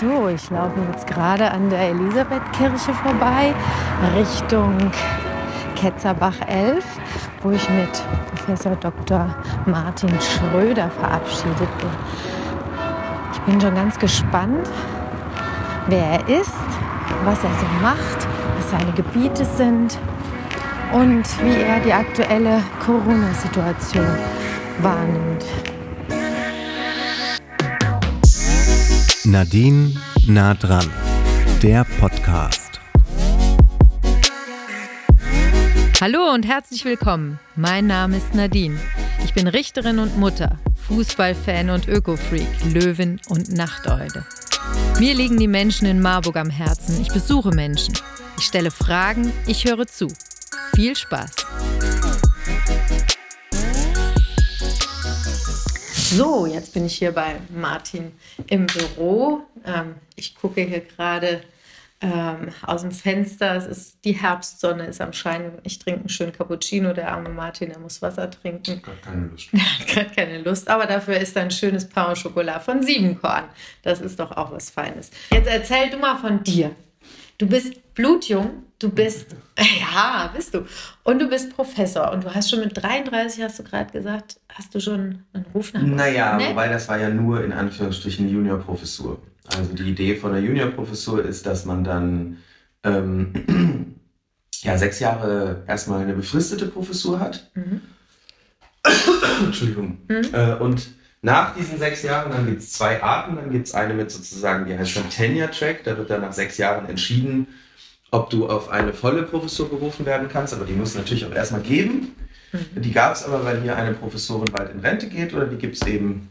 So, ich laufe jetzt gerade an der Elisabethkirche vorbei, Richtung Ketzerbach 11, wo ich mit Professor Dr. Martin Schröder verabschiedet bin. Ich bin schon ganz gespannt, wer er ist, was er so macht, was seine Gebiete sind und wie er die aktuelle Corona-Situation wahrnimmt. Nadine nah dran, der Podcast. Hallo und herzlich willkommen. Mein Name ist Nadine. Ich bin Richterin und Mutter, Fußballfan und Ökofreak, Löwin und Nachteule. Mir liegen die Menschen in Marburg am Herzen. Ich besuche Menschen. Ich stelle Fragen, ich höre zu. Viel Spaß. So, jetzt bin ich hier bei Martin im Büro. Ähm, ich gucke hier gerade ähm, aus dem Fenster. Es ist die Herbstsonne ist am Schein. Ich trinke einen schönen Cappuccino. Der arme Martin, der muss Wasser trinken. Gar keine Lust. Hat gerade keine Lust, aber dafür ist ein schönes Pain au Chocolat von Siebenkorn. Das ist doch auch was Feines. Jetzt erzähl du mal von dir. Du bist blutjung, du bist, ja, bist du. Und du bist Professor und du hast schon mit 33, hast du gerade gesagt, hast du schon einen Ruf nach Naja, Ne? wobei das war ja nur in Anführungsstrichen eine Juniorprofessur. Also die Idee von der Juniorprofessur ist, dass man dann ähm, ja, sechs Jahre erstmal eine befristete Professur hat. Mhm. Entschuldigung. Mhm. Äh, und nach diesen sechs Jahren, dann gibt es zwei Arten. Dann gibt es eine mit sozusagen, die heißt dann Tenure-Track. Da wird dann nach sechs Jahren entschieden, ob du auf eine volle Professur berufen werden kannst. Aber die muss es natürlich auch erstmal geben. Mhm. Die gab es aber, weil hier eine Professorin bald in Rente geht oder die gibt es eben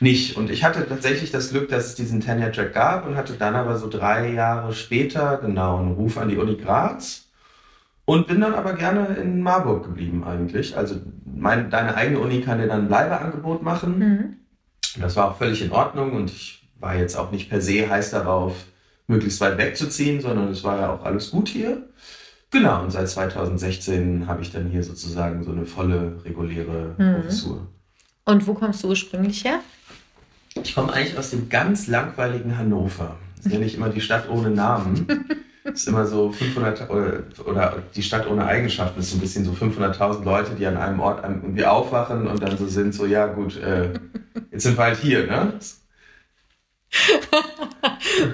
nicht. Und ich hatte tatsächlich das Glück, dass es diesen Tenure-Track gab und hatte dann aber so drei Jahre später genau einen Ruf an die Uni Graz und bin dann aber gerne in Marburg geblieben eigentlich. Also meine, deine eigene Uni kann dir dann ein Bleibeangebot machen. Mhm. Das war auch völlig in Ordnung und ich war jetzt auch nicht per se heiß darauf, möglichst weit wegzuziehen, sondern es war ja auch alles gut hier. Genau, und seit 2016 habe ich dann hier sozusagen so eine volle, reguläre Mhm. Professur. Und wo kommst du ursprünglich her? Ich komme eigentlich aus dem ganz langweiligen Hannover. Das nenne ich immer die Stadt ohne Namen. Das ist immer so 500 oder, oder die Stadt ohne Eigenschaften. Ist so ein bisschen so 500.000 Leute, die an einem Ort irgendwie aufwachen und dann so sind, so ja gut, äh, jetzt sind wir halt hier, ne?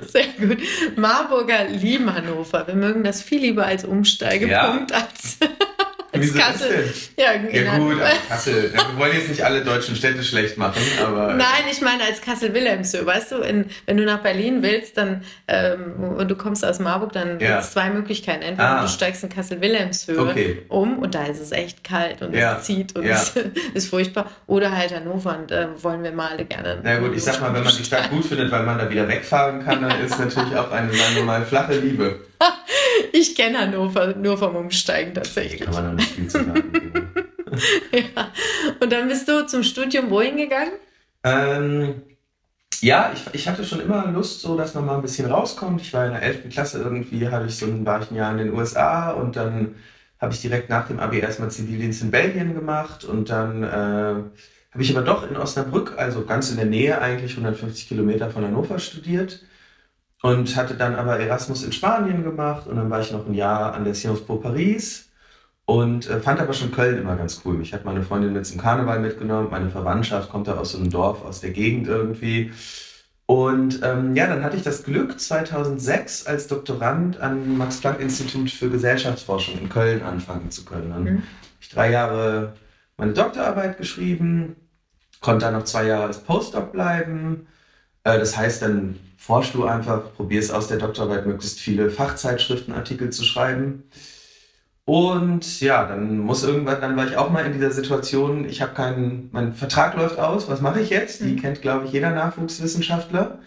Sehr gut. Marburger lieben Hannover. Wir mögen das viel lieber als Umsteigepunkt als, als Wieso Kassel. Ja, in Ja gut, Kassel. Wir wollen jetzt nicht alle deutschen Städte schlecht machen, aber Nein, ich meine als Kassel-Wilhelmshöhe. Weißt du, in, wenn du nach Berlin willst dann, ähm, und du kommst aus Marburg, dann Ja. gibt es zwei Möglichkeiten. Entweder Ah. du steigst in Kassel-Wilhelmshöhe Okay. um und da ist es echt kalt und Ja. es zieht und es ist furchtbar. Oder halt Hannover und da wollen wir mal alle gerne. Na gut, ich sag mal, wenn man die Stadt gut findet, weil man da wieder wegfahren kann, dann ist natürlich auch eine, sagen wir mal, flache Liebe. Ich kenne Hannover nur vom Umsteigen tatsächlich. kann man noch nicht viel zu sagen. Ja. Und dann bist du zum Studium wohin gegangen? ähm, ja, ich, ich hatte schon immer Lust, so dass man mal ein bisschen rauskommt. Ich war in der 11. Klasse irgendwie, hatte ich so ein, war ich ein Jahr in den USA und dann habe ich direkt nach dem Abi erstmal Zivildienst in Belgien gemacht und dann äh, habe ich aber doch in Osnabrück, also ganz in der Nähe eigentlich, 150 Kilometer von Hannover studiert und hatte dann aber Erasmus in Spanien gemacht und dann war ich noch ein Jahr an der Sciences Po Paris und äh, fand aber schon Köln immer ganz cool. Mich hat meine Freundin mit zum Karneval mitgenommen, meine Verwandtschaft kommt da aus so einem Dorf aus der Gegend irgendwie. Und ähm, ja, dann hatte ich das Glück, 2006 als Doktorand am Max-Planck-Institut für Gesellschaftsforschung in Köln anfangen zu können. Dann Mhm. habe ich drei Jahre meine Doktorarbeit geschrieben, konnte dann noch zwei Jahre als Postdoc bleiben. Äh, das heißt, dann forschst du einfach, probierst aus der Doktorarbeit möglichst viele Fachzeitschriftenartikel zu schreiben. Und ja, dann muss irgendwann, dann war ich auch mal in dieser Situation, ich habe keinen, mein Vertrag läuft aus, was mache ich jetzt? Die Mhm. kennt, glaube ich, jeder Nachwuchswissenschaftler.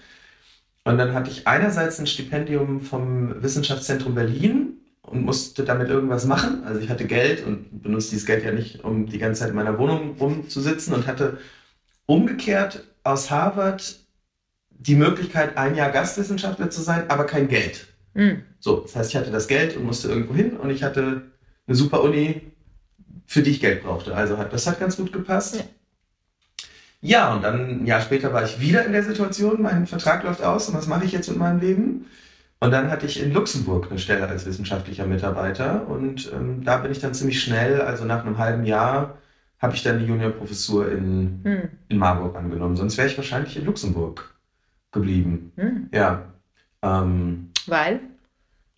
Und dann hatte ich einerseits ein Stipendium vom Wissenschaftszentrum Berlin und musste damit irgendwas machen. Also ich hatte Geld und benutze dieses Geld ja nicht, um die ganze Zeit in meiner Wohnung rumzusitzen und hatte umgekehrt aus Harvard die Möglichkeit, ein Jahr Gastwissenschaftler zu sein, aber kein Geld. Mhm. So, das heißt, ich hatte das Geld und musste irgendwo hin und ich hatte eine super Uni, für die ich Geld brauchte. Also hat das hat ganz gut gepasst. Ja. Ja, und dann ein Jahr später war ich wieder in der Situation, mein Vertrag läuft aus und was mache ich jetzt mit meinem Leben? Und dann hatte ich in Luxemburg eine Stelle als wissenschaftlicher Mitarbeiter und ähm, da bin ich dann ziemlich schnell, also nach einem halben Jahr, habe ich dann die Juniorprofessur in, hm. in Marburg angenommen. Sonst wäre ich wahrscheinlich in Luxemburg geblieben. Hm. Ja. Ähm, Weil?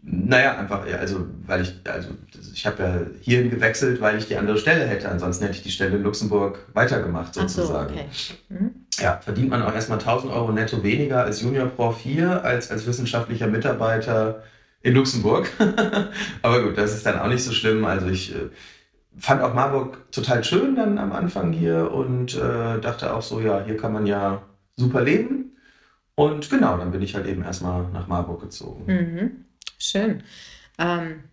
Naja, einfach, also, weil ich, also, ich habe ja hierhin gewechselt, weil ich die andere Stelle hätte. Ansonsten hätte ich die Stelle in Luxemburg weitergemacht, sozusagen. So, okay. mhm. Ja, verdient man auch erstmal 1000 Euro netto weniger als Junior Prof hier, als als wissenschaftlicher Mitarbeiter in Luxemburg. Aber gut, das ist dann auch nicht so schlimm. Also, ich äh, fand auch Marburg total schön dann am Anfang hier und äh, dachte auch so, ja, hier kann man ja super leben. Und genau, dann bin ich halt eben erstmal nach Marburg gezogen. Mhm. Schön. Ähm,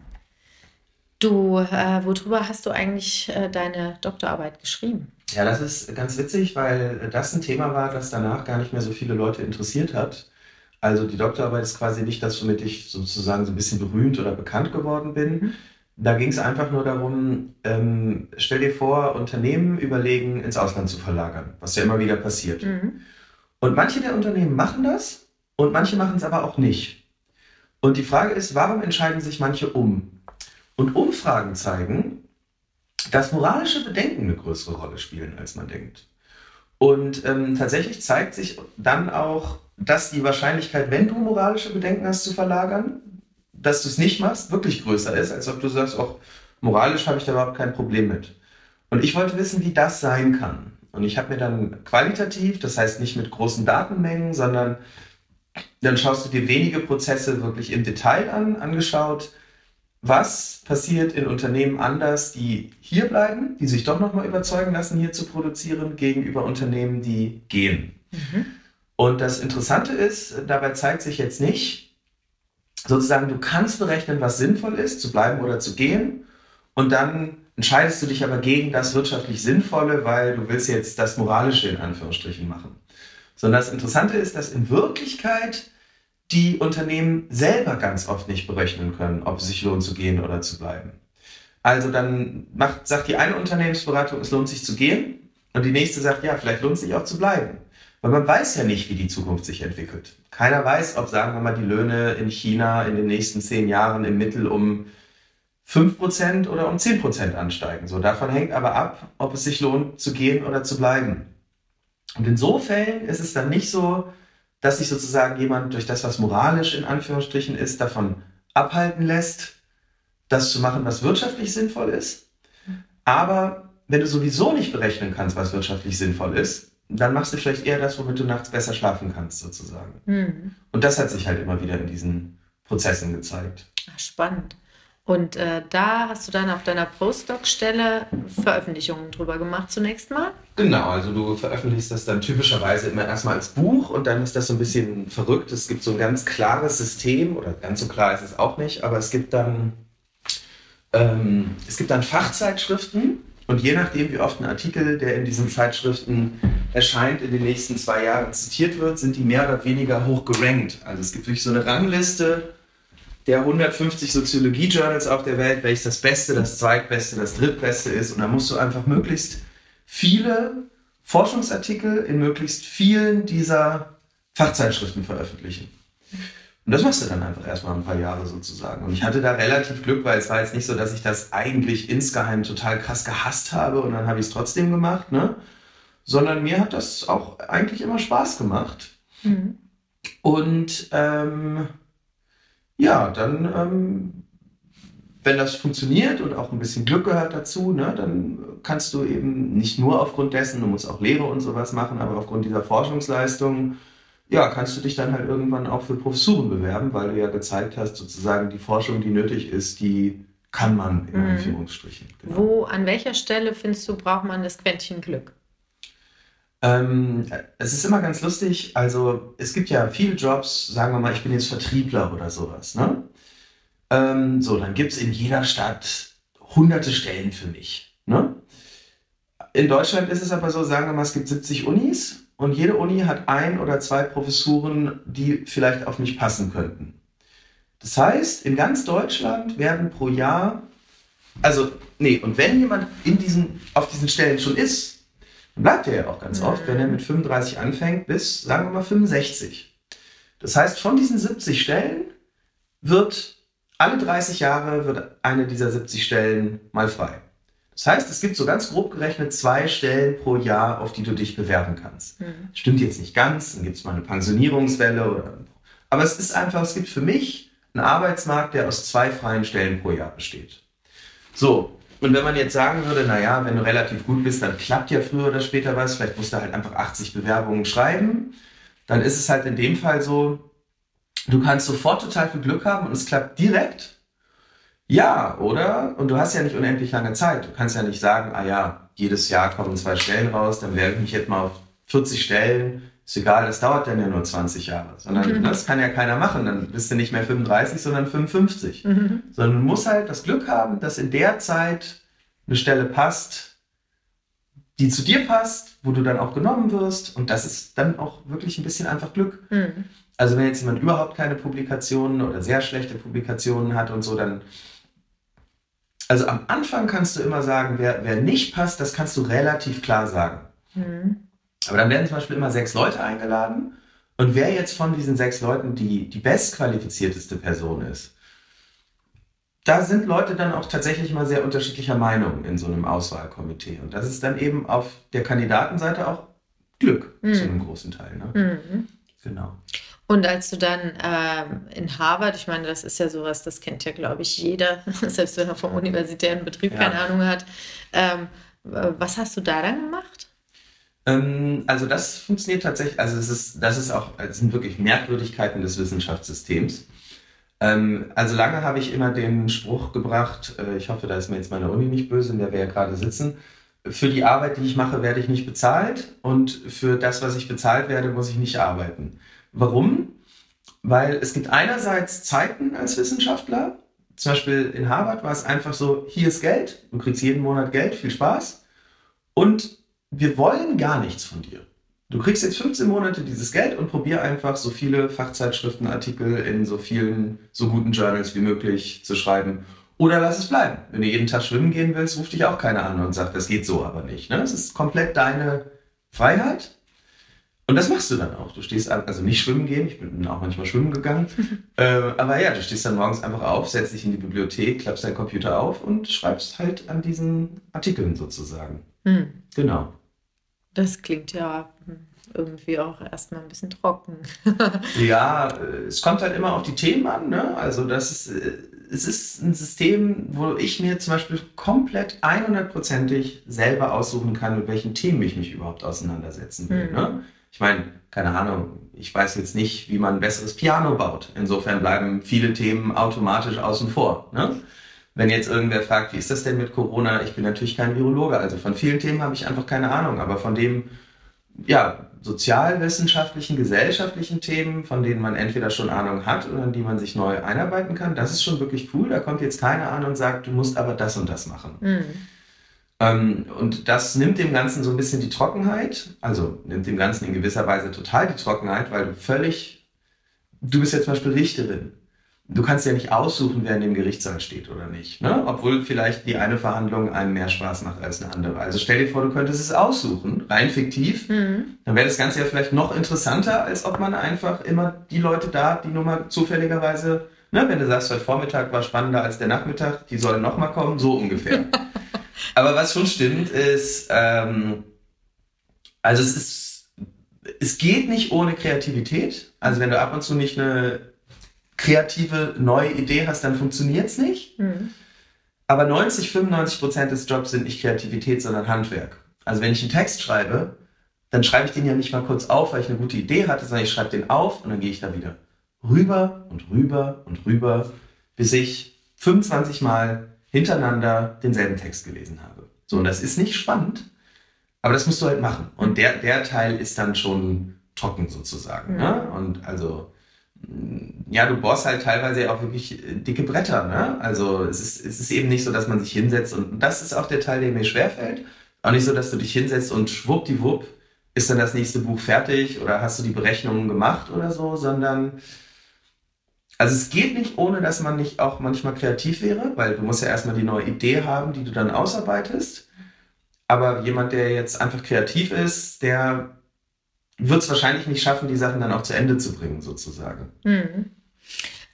du, äh, worüber hast du eigentlich äh, deine Doktorarbeit geschrieben? Ja, das ist ganz witzig, weil das ein Thema war, das danach gar nicht mehr so viele Leute interessiert hat. Also die Doktorarbeit ist quasi nicht das, womit ich sozusagen so ein bisschen berühmt oder bekannt geworden bin. Mhm. Da ging es einfach nur darum, ähm, stell dir vor, Unternehmen überlegen, ins Ausland zu verlagern, was ja immer wieder passiert. Mhm. Und manche der Unternehmen machen das und manche machen es aber auch nicht. Und die Frage ist, warum entscheiden sich manche um? Und Umfragen zeigen, dass moralische Bedenken eine größere Rolle spielen, als man denkt. Und ähm, tatsächlich zeigt sich dann auch, dass die Wahrscheinlichkeit, wenn du moralische Bedenken hast zu verlagern, dass du es nicht machst, wirklich größer ist, als ob du sagst, auch moralisch habe ich da überhaupt kein Problem mit. Und ich wollte wissen, wie das sein kann. Und ich habe mir dann qualitativ, das heißt nicht mit großen Datenmengen, sondern dann schaust du dir wenige Prozesse wirklich im Detail an, angeschaut, was passiert in Unternehmen anders, die hier bleiben, die sich doch nochmal überzeugen lassen, hier zu produzieren, gegenüber Unternehmen, die gehen. Mhm. Und das Interessante ist, dabei zeigt sich jetzt nicht, sozusagen, du kannst berechnen, was sinnvoll ist, zu bleiben oder zu gehen. Und dann entscheidest du dich aber gegen das wirtschaftlich Sinnvolle, weil du willst jetzt das Moralische in Anführungsstrichen machen. Sondern das Interessante ist, dass in Wirklichkeit die Unternehmen selber ganz oft nicht berechnen können, ob es sich lohnt zu gehen oder zu bleiben. Also dann macht, sagt die eine Unternehmensberatung, es lohnt sich zu gehen und die nächste sagt, ja, vielleicht lohnt es sich auch zu bleiben. Weil man weiß ja nicht, wie die Zukunft sich entwickelt. Keiner weiß, ob, sagen wir mal, die Löhne in China in den nächsten zehn Jahren im Mittel um 5% oder um 10% ansteigen. So, davon hängt aber ab, ob es sich lohnt zu gehen oder zu bleiben. Und in so Fällen ist es dann nicht so, dass sich sozusagen jemand durch das, was moralisch in Anführungsstrichen ist, davon abhalten lässt, das zu machen, was wirtschaftlich sinnvoll ist. Aber wenn du sowieso nicht berechnen kannst, was wirtschaftlich sinnvoll ist, dann machst du vielleicht eher das, womit du nachts besser schlafen kannst, sozusagen. Mhm. Und das hat sich halt immer wieder in diesen Prozessen gezeigt. Ach, spannend. Und äh, da hast du dann auf deiner Postdoc-Stelle Veröffentlichungen drüber gemacht zunächst mal? Genau, also du veröffentlichst das dann typischerweise immer erstmal als Buch und dann ist das so ein bisschen verrückt. Es gibt so ein ganz klares System, oder ganz so klar ist es auch nicht, aber es gibt dann, ähm, es gibt dann Fachzeitschriften und je nachdem, wie oft ein Artikel, der in diesen Zeitschriften erscheint, in den nächsten zwei Jahren zitiert wird, sind die mehr oder weniger hoch gerankt. Also es gibt wirklich so eine Rangliste der 150 Soziologie-Journals auf der Welt, welches das Beste, das Zweitbeste, das Drittbeste ist. Und da musst du einfach möglichst viele Forschungsartikel in möglichst vielen dieser Fachzeitschriften veröffentlichen. Und das machst du dann einfach erstmal ein paar Jahre sozusagen. Und ich hatte da relativ Glück, weil es war jetzt nicht so, dass ich das eigentlich insgeheim total krass gehasst habe und dann habe ich es trotzdem gemacht, ne? Sondern mir hat das auch eigentlich immer Spaß gemacht. Mhm. Und ähm, ja, dann, ähm, wenn das funktioniert und auch ein bisschen Glück gehört dazu, ne, dann kannst du eben nicht nur aufgrund dessen, du musst auch Lehre und sowas machen, aber aufgrund dieser Forschungsleistung, ja, kannst du dich dann halt irgendwann auch für Professuren bewerben, weil du ja gezeigt hast, sozusagen die Forschung, die nötig ist, die kann man in mhm. Anführungsstrichen. Genau. Wo, an welcher Stelle findest du, braucht man das Quäntchen Glück? Ähm, es ist immer ganz lustig. Also, es gibt ja viele Jobs, sagen wir mal, ich bin jetzt Vertriebler oder sowas. Ne? Ähm, so, dann gibt es in jeder Stadt hunderte Stellen für mich. Ne? In Deutschland ist es aber so, sagen wir mal, es gibt 70 Unis und jede Uni hat ein oder zwei Professuren, die vielleicht auf mich passen könnten. Das heißt, in ganz Deutschland werden pro Jahr, also, nee, und wenn jemand in diesen, auf diesen Stellen schon ist, bleibt er ja auch ganz oft, wenn er mit 35 anfängt, bis, sagen wir mal, 65. Das heißt, von diesen 70 Stellen wird alle 30 Jahre wird eine dieser 70 Stellen mal frei. Das heißt, es gibt so ganz grob gerechnet zwei Stellen pro Jahr, auf die du dich bewerben kannst. Mhm. Stimmt jetzt nicht ganz, dann gibt es mal eine Pensionierungswelle. Oder, aber es ist einfach, es gibt für mich einen Arbeitsmarkt, der aus zwei freien Stellen pro Jahr besteht. So, und wenn man jetzt sagen würde, naja, wenn du relativ gut bist, dann klappt ja früher oder später was, vielleicht musst du halt einfach 80 Bewerbungen schreiben, dann ist es halt in dem Fall so, du kannst sofort total viel Glück haben und es klappt direkt ja, oder? Und du hast ja nicht unendlich lange Zeit. Du kannst ja nicht sagen, ah ja, jedes Jahr kommen zwei Stellen raus, dann werde ich mich jetzt mal auf 40 Stellen. Ist egal, das dauert dann ja nur 20 Jahre. Sondern mhm. das kann ja keiner machen. Dann bist du nicht mehr 35, sondern 55. Mhm. Sondern du musst halt das Glück haben, dass in der Zeit eine Stelle passt, die zu dir passt, wo du dann auch genommen wirst. Und das ist dann auch wirklich ein bisschen einfach Glück. Mhm. Also wenn jetzt jemand überhaupt keine Publikationen oder sehr schlechte Publikationen hat und so, dann also am Anfang kannst du immer sagen, wer, wer nicht passt, das kannst du relativ klar sagen. Mhm. Aber dann werden zum Beispiel immer sechs Leute eingeladen. Und wer jetzt von diesen sechs Leuten die, die bestqualifizierteste Person ist, da sind Leute dann auch tatsächlich mal sehr unterschiedlicher Meinung in so einem Auswahlkomitee. Und das ist dann eben auf der Kandidatenseite auch Glück mhm. zu einem großen Teil. Ne? Mhm. Genau. Und als du dann ähm, in Harvard, ich meine, das ist ja sowas, das kennt ja, glaube ich, jeder, selbst wenn er vom universitären Betrieb ja. keine Ahnung hat. Ähm, was hast du da dann gemacht? Ähm, also das funktioniert tatsächlich, also es ist, das ist auch, es sind wirklich Merkwürdigkeiten des Wissenschaftssystems. Ähm, also lange habe ich immer den Spruch gebracht, äh, ich hoffe, da ist mir jetzt meine Uni nicht böse, in der wir ja gerade sitzen, für die Arbeit, die ich mache, werde ich nicht bezahlt und für das, was ich bezahlt werde, muss ich nicht arbeiten. Warum? Weil es gibt einerseits Zeiten als Wissenschaftler, zum Beispiel in Harvard war es einfach so, hier ist Geld, du kriegst jeden Monat Geld, viel Spaß und wir wollen gar nichts von dir. Du kriegst jetzt 15 Monate dieses Geld und probier einfach so viele Fachzeitschriften, Artikel in so vielen, so guten Journals wie möglich zu schreiben. Oder lass es bleiben. Wenn du jeden Tag schwimmen gehen willst, ruft dich auch keiner an und sagt, das geht so aber nicht. Ne? Es ist komplett deine Freiheit. Und das machst du dann auch. Du stehst, also nicht schwimmen gehen, ich bin auch manchmal schwimmen gegangen. äh, aber ja, du stehst dann morgens einfach auf, setzt dich in die Bibliothek, klappst deinen Computer auf und schreibst halt an diesen Artikeln sozusagen. Mhm. Genau. Das klingt ja irgendwie auch erstmal ein bisschen trocken. ja, äh, es kommt halt immer auf die Themen an. Ne? Also das ist, äh, es ist ein System, wo ich mir zum Beispiel komplett 100%ig selber aussuchen kann, mit welchen Themen ich mich überhaupt auseinandersetzen will. Mhm. Ne? Ich meine, keine Ahnung, ich weiß jetzt nicht, wie man ein besseres Piano baut. Insofern bleiben viele Themen automatisch außen vor. Ne? Wenn jetzt irgendwer fragt, wie ist das denn mit Corona? Ich bin natürlich kein Virologe, also von vielen Themen habe ich einfach keine Ahnung, aber von dem, ja, sozialwissenschaftlichen, gesellschaftlichen Themen, von denen man entweder schon Ahnung hat oder an die man sich neu einarbeiten kann, das ist schon wirklich cool. Da kommt jetzt keiner an und sagt, du musst aber das und das machen. Mhm. Ähm, und das nimmt dem Ganzen so ein bisschen die Trockenheit, also nimmt dem Ganzen in gewisser Weise total die Trockenheit, weil du völlig, du bist ja zum Beispiel Richterin. Du kannst ja nicht aussuchen, wer in dem Gerichtssaal steht oder nicht. Ne? Obwohl vielleicht die eine Verhandlung einem mehr Spaß macht als eine andere. Also stell dir vor, du könntest es aussuchen, rein fiktiv. Mhm. Dann wäre das Ganze ja vielleicht noch interessanter, als ob man einfach immer die Leute da, die nur mal zufälligerweise, ne, wenn du sagst, heute Vormittag war spannender als der Nachmittag, die sollen nochmal kommen, so ungefähr. Aber was schon stimmt, ist, ähm, also es ist, es geht nicht ohne Kreativität. Also wenn du ab und zu nicht eine kreative neue Idee hast, dann funktioniert es nicht. Mhm. Aber 90, 95 Prozent des Jobs sind nicht Kreativität, sondern Handwerk. Also wenn ich einen Text schreibe, dann schreibe ich den ja nicht mal kurz auf, weil ich eine gute Idee hatte, sondern ich schreibe den auf und dann gehe ich da wieder rüber und rüber und rüber, bis ich 25 Mal hintereinander denselben Text gelesen habe. So, und das ist nicht spannend, aber das musst du halt machen. Und der, der Teil ist dann schon trocken sozusagen. Mhm. Ne? Und also, ja, du bohrst halt teilweise auch wirklich äh, dicke Bretter. Ne? Also es ist, es ist eben nicht so, dass man sich hinsetzt und das ist auch der Teil, der mir schwerfällt. Auch nicht so, dass du dich hinsetzt und schwuppdiwupp ist dann das nächste Buch fertig oder hast du die Berechnungen gemacht oder so, sondern also es geht nicht, ohne dass man nicht auch manchmal kreativ wäre, weil du musst ja erstmal die neue Idee haben, die du dann ausarbeitest. Aber jemand, der jetzt einfach kreativ ist, der wird es wahrscheinlich nicht schaffen, die Sachen dann auch zu Ende zu bringen, sozusagen. Mhm.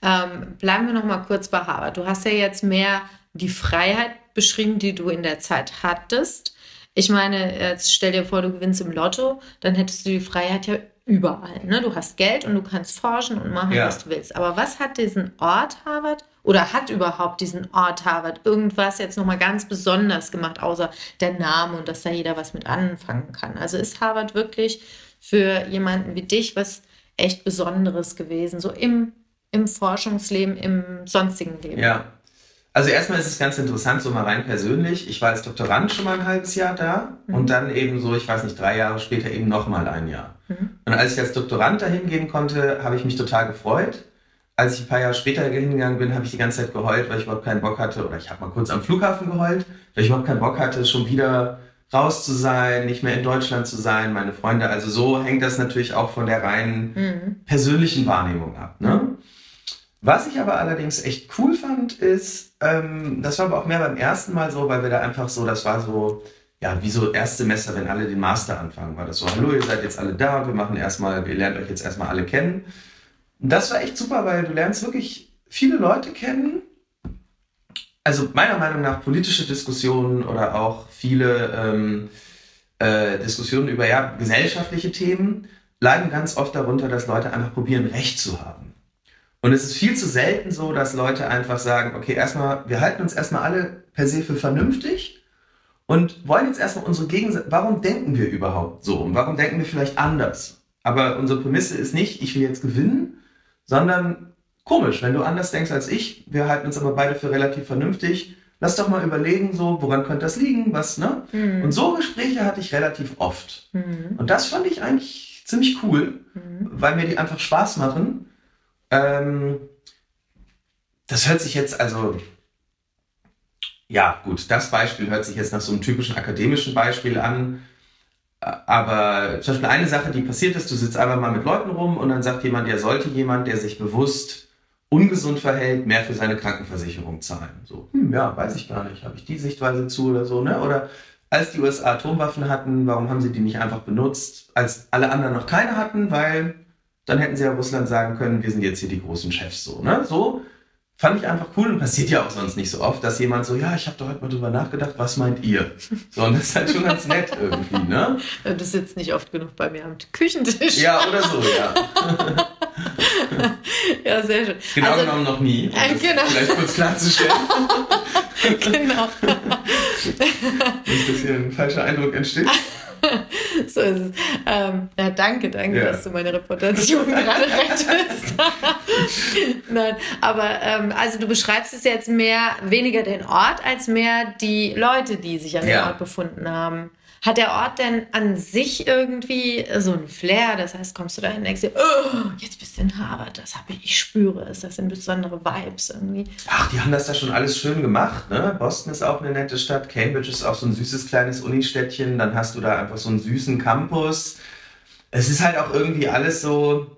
Ähm, bleiben wir noch mal kurz bei Harvard. Du hast ja jetzt mehr die Freiheit beschrieben, die du in der Zeit hattest. Ich meine, jetzt stell dir vor, du gewinnst im Lotto, dann hättest du die Freiheit ja überall. Ne? Du hast Geld und du kannst forschen und machen, ja. was du willst. Aber was hat diesen Ort Harvard oder hat überhaupt diesen Ort Harvard irgendwas jetzt nochmal ganz besonders gemacht, außer der Name und dass da jeder was mit anfangen kann? Also ist Harvard wirklich für jemanden wie dich was echt Besonderes gewesen, so im, im Forschungsleben, im sonstigen Leben? Ja, also erstmal ist es ganz interessant, so mal rein persönlich. Ich war als Doktorand schon mal ein halbes Jahr da mhm. und dann eben so, ich weiß nicht, drei Jahre später eben nochmal ein Jahr. Mhm. Und als ich als Doktorand dahin gehen konnte, habe ich mich total gefreut. Als ich ein paar Jahre später hingegangen bin, habe ich die ganze Zeit geheult, weil ich überhaupt keinen Bock hatte, oder ich habe mal kurz am Flughafen geheult, weil ich überhaupt keinen Bock hatte, schon wieder raus zu sein, nicht mehr in Deutschland zu sein, meine Freunde. Also so hängt das natürlich auch von der reinen mhm. persönlichen Wahrnehmung ab. Ne? Was ich aber allerdings echt cool fand, ist, ähm, das war aber auch mehr beim ersten Mal so, weil wir da einfach so, das war so, ja, wie so Erstsemester, wenn alle den Master anfangen, war das so, hallo, ihr seid jetzt alle da, wir machen erstmal, wir lernen euch jetzt erstmal alle kennen. Und das war echt super, weil du lernst wirklich viele Leute kennen. Also meiner Meinung nach politische Diskussionen oder auch viele ähm, äh, Diskussionen über ja, gesellschaftliche Themen leiden ganz oft darunter, dass Leute einfach probieren, Recht zu haben. Und es ist viel zu selten so, dass Leute einfach sagen, okay, erstmal, wir halten uns erstmal alle per se für vernünftig und wollen jetzt erstmal unsere Gegensätze, warum denken wir überhaupt so und warum denken wir vielleicht anders? Aber unsere Prämisse ist nicht, ich will jetzt gewinnen, sondern komisch, wenn du anders denkst als ich, wir halten uns aber beide für relativ vernünftig, lass doch mal überlegen, so, woran könnte das liegen, was, ne? Mhm. Und so Gespräche hatte ich relativ oft. Mhm. Und das fand ich eigentlich ziemlich cool, mhm. weil mir die einfach Spaß machen ähm, das hört sich jetzt also, ja gut, das Beispiel hört sich jetzt nach so einem typischen akademischen Beispiel an. Aber zum Beispiel eine Sache, die passiert ist, du sitzt einfach mal mit Leuten rum und dann sagt jemand, ja, sollte jemand, der sich bewusst ungesund verhält, mehr für seine Krankenversicherung zahlen. So, hm, ja, weiß ich gar nicht, habe ich die Sichtweise zu oder so, ne? Oder als die USA Atomwaffen hatten, warum haben sie die nicht einfach benutzt, als alle anderen noch keine hatten, weil dann hätten sie ja Russland sagen können, wir sind jetzt hier die großen Chefs so. Ne? So fand ich einfach cool und passiert ja auch sonst nicht so oft, dass jemand so, ja, ich habe da heute mal drüber nachgedacht, was meint ihr? So, und das ist halt schon ganz nett irgendwie, ne? Du sitzt nicht oft genug bei mir am Küchentisch. Ja, oder so, ja. ja, sehr schön. Genau also, genommen noch nie. Äh, genau. Vielleicht kurz klarzustellen. genau. Nicht, dass hier ein falscher Eindruck entsteht. so ist es. Ähm, ja, danke, danke, ja. dass du meine Reputation gerade rettest. Nein, aber ähm, also du beschreibst es jetzt mehr, weniger den Ort, als mehr die Leute, die sich an ja. dem Ort befunden haben. Hat der Ort denn an sich irgendwie so ein Flair? Das heißt, kommst du da hin und denkst dir, oh, jetzt bist du in Harvard, das habe ich, ich spüre es, das sind besondere Vibes irgendwie. Ach, die haben das da schon alles schön gemacht, ne? Boston ist auch eine nette Stadt, Cambridge ist auch so ein süßes kleines Unistädtchen, dann hast du da einfach so einen süßen Campus. Es ist halt auch irgendwie alles so,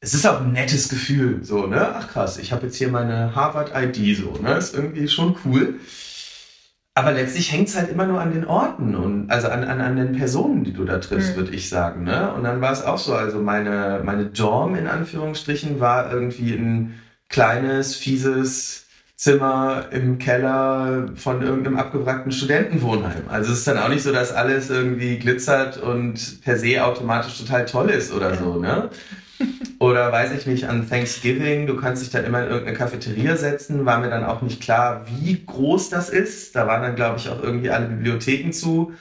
es ist auch ein nettes Gefühl, so, ne? Ach krass, ich habe jetzt hier meine Harvard-ID, so, ne? Ist irgendwie schon cool. Aber letztlich hängt es halt immer nur an den Orten und also an, an, an den Personen, die du da triffst, mhm. würde ich sagen. Ne? Und dann war es auch so, also meine, meine Dorm in Anführungsstrichen war irgendwie ein kleines, fieses Zimmer im Keller von irgendeinem abgewrackten Studentenwohnheim. Also es ist dann auch nicht so, dass alles irgendwie glitzert und per se automatisch total toll ist oder so. Ne? Oder weiß ich nicht, an Thanksgiving, du kannst dich dann immer in irgendeine Cafeteria setzen, war mir dann auch nicht klar, wie groß das ist. Da waren dann, glaube ich, auch irgendwie alle Bibliotheken zu.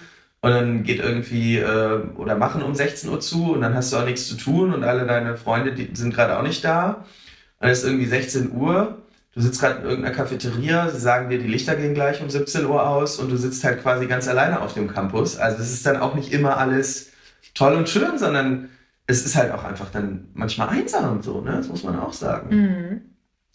Und dann geht irgendwie, äh, oder machen um 16 Uhr zu und dann hast du auch nichts zu tun und alle deine Freunde, die sind gerade auch nicht da. Und dann ist irgendwie 16 Uhr, du sitzt gerade in irgendeiner Cafeteria, sie sagen dir, die Lichter gehen gleich um 17 Uhr aus und du sitzt halt quasi ganz alleine auf dem Campus. Also es ist dann auch nicht immer alles toll und schön, sondern es ist halt auch einfach dann manchmal einsam so, ne? Das muss man auch sagen. Mhm.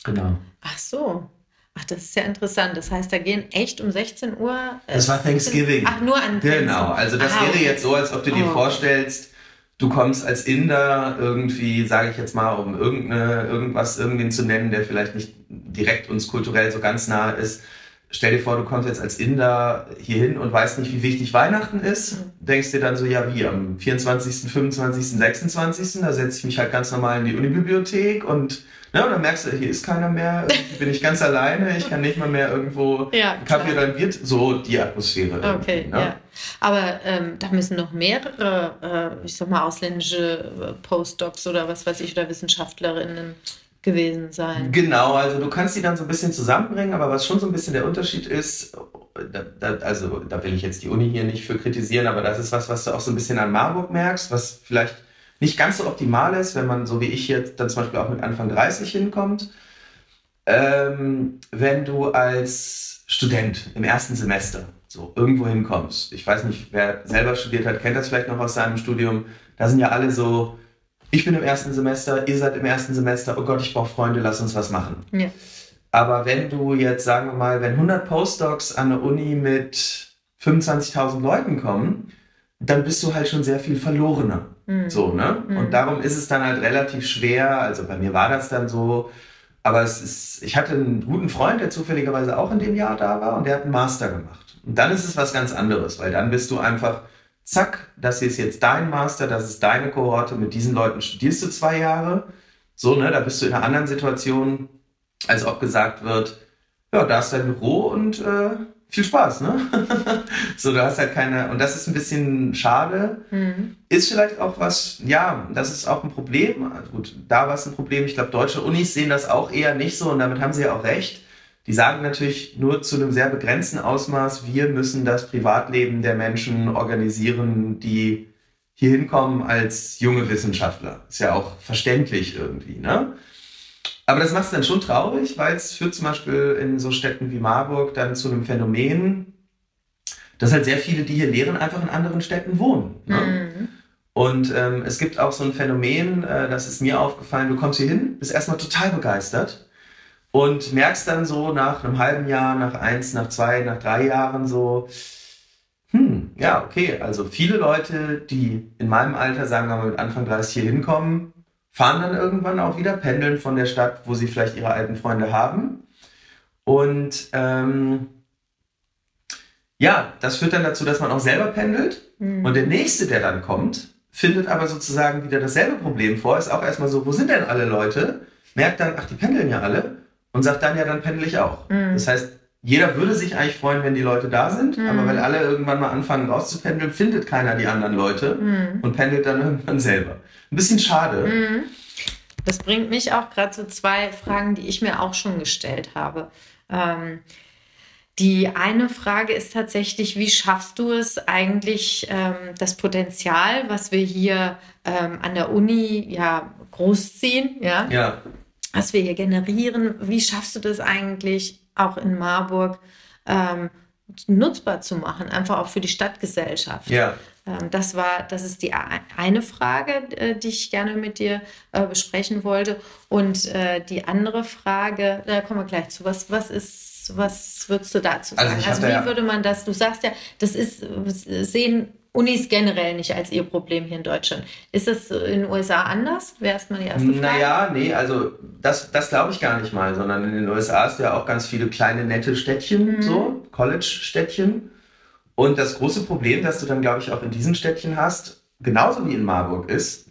Genau. Ach so. Ach, das ist ja interessant. Das heißt, da gehen echt um 16 Uhr. Äh, das war Thanksgiving. Ach, nur an Genau, also das ah, wäre jetzt so, als ob du dir oh. vorstellst, du kommst als Inder irgendwie, sage ich jetzt mal, um irgendeine, irgendwas, irgendwen zu nennen, der vielleicht nicht direkt uns kulturell so ganz nahe ist, stell dir vor, du kommst jetzt als Inder hier hin und weißt nicht, wie wichtig Weihnachten ist. Mhm. Denkst dir dann so, ja, wie am 24., 25., 26., da setze ich mich halt ganz normal in die Unibibliothek und, ne, und dann merkst du, hier ist keiner mehr, bin ich ganz alleine, ich kann nicht mal mehr irgendwo ja, einen Kaffee oder ein Bier, so die Atmosphäre. Okay, ne? ja. Aber ähm, da müssen noch mehrere, äh, ich sag mal, ausländische äh, Postdocs oder was weiß ich, oder Wissenschaftlerinnen gewesen sein. Genau, also du kannst die dann so ein bisschen zusammenbringen, aber was schon so ein bisschen der Unterschied ist, da, da, also da will ich jetzt die Uni hier nicht für kritisieren, aber das ist was, was du auch so ein bisschen an Marburg merkst, was vielleicht nicht ganz so optimal ist, wenn man so wie ich jetzt dann zum Beispiel auch mit Anfang 30 hinkommt. Ähm, wenn du als Student im ersten Semester so irgendwo hinkommst, ich weiß nicht, wer selber studiert hat, kennt das vielleicht noch aus seinem Studium, da sind ja alle so ich bin im ersten Semester, ihr seid im ersten Semester, oh Gott, ich brauche Freunde, lass uns was machen. Ja. Aber wenn du jetzt, sagen wir mal, wenn 100 Postdocs an der Uni mit 25.000 Leuten kommen, dann bist du halt schon sehr viel verlorener. Mhm. So, ne? Mhm. Und darum ist es dann halt relativ schwer, also bei mir war das dann so, aber es ist, ich hatte einen guten Freund, der zufälligerweise auch in dem Jahr da war und der hat einen Master gemacht. Und dann ist es was ganz anderes, weil dann bist du einfach zack, das ist jetzt dein Master, das ist deine Kohorte, mit diesen Leuten studierst du zwei Jahre. So, ne, da bist du in einer anderen Situation, als ob gesagt wird, ja, da ist dein Büro und äh, viel Spaß, ne? so, du hast halt keine, und das ist ein bisschen schade. Mhm. Ist vielleicht auch was, ja, das ist auch ein Problem. Gut, da war es ein Problem. Ich glaube, deutsche Unis sehen das auch eher nicht so und damit haben sie ja auch recht. Die sagen natürlich nur zu einem sehr begrenzten Ausmaß, wir müssen das Privatleben der Menschen organisieren, die hier hinkommen als junge Wissenschaftler. Ist ja auch verständlich irgendwie, ne? Aber das macht es dann schon traurig, weil es führt zum Beispiel in so Städten wie Marburg dann zu einem Phänomen, dass halt sehr viele, die hier lehren, einfach in anderen Städten wohnen. Ne? Mhm. Und ähm, es gibt auch so ein Phänomen, äh, das ist mir aufgefallen, du kommst hier hin, bist erstmal total begeistert und merkst dann so nach einem halben Jahr, nach eins, nach zwei, nach drei Jahren so, hm, ja, okay, also viele Leute, die in meinem Alter, sagen wir mal mit Anfang 30 hier hinkommen, fahren dann irgendwann auch wieder, pendeln von der Stadt, wo sie vielleicht ihre alten Freunde haben. Und ähm, ja, das führt dann dazu, dass man auch selber pendelt. Mhm. Und der nächste, der dann kommt, findet aber sozusagen wieder dasselbe Problem vor, ist auch erstmal so, wo sind denn alle Leute? Merkt dann, ach, die pendeln ja alle und sagt dann, ja, dann pendel ich auch. Mhm. Das heißt, jeder würde sich eigentlich freuen, wenn die Leute da sind, mhm. aber weil alle irgendwann mal anfangen rauszupendeln, findet keiner die anderen Leute mhm. und pendelt dann irgendwann selber. Ein bisschen schade. Mhm. Das bringt mich auch gerade zu zwei Fragen, die ich mir auch schon gestellt habe. Ähm, die eine Frage ist tatsächlich, wie schaffst du es eigentlich, ähm, das Potenzial, was wir hier ähm, an der Uni ja großziehen, ja, ja was wir hier generieren. Wie schaffst du das eigentlich auch in Marburg ähm, nutzbar zu machen, einfach auch für die Stadtgesellschaft? Ja. Ähm, das war, das ist die eine Frage, äh, die ich gerne mit dir äh, besprechen wollte. Und äh, die andere Frage, da kommen wir gleich zu. Was, was ist, was würdest du dazu also sagen? Also, also wie ja würde man das, du sagst ja, das ist, sehen Unis generell nicht als ihr Problem hier in Deutschland. Ist das in den USA anders? Wäre erstmal die erste Frage. Naja, nee, also das, das glaube ich gar nicht mal, sondern in den USA ist ja auch ganz viele kleine, nette Städtchen, mhm. so, College-Städtchen. Und das große Problem, das du dann, glaube ich, auch in diesen Städtchen hast, genauso wie in Marburg ist,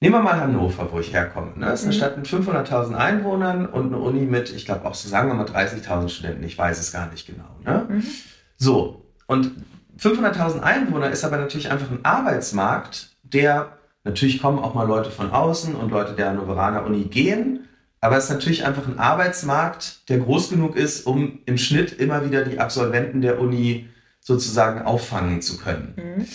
nehmen wir mal Hannover, wo ich herkomme. Ne? Das ist eine mhm. Stadt mit 500.000 Einwohnern und eine Uni mit, ich glaube auch so sagen wir mal 30.000 Studenten, ich weiß es gar nicht genau. Ne? Mhm. So, und 500.000 Einwohner ist aber natürlich einfach ein Arbeitsmarkt, der, natürlich kommen auch mal Leute von außen und Leute der Hannoveraner Uni gehen, aber es ist natürlich einfach ein Arbeitsmarkt, der groß genug ist, um im Schnitt immer wieder die Absolventen der Uni sozusagen auffangen zu können. Mhm.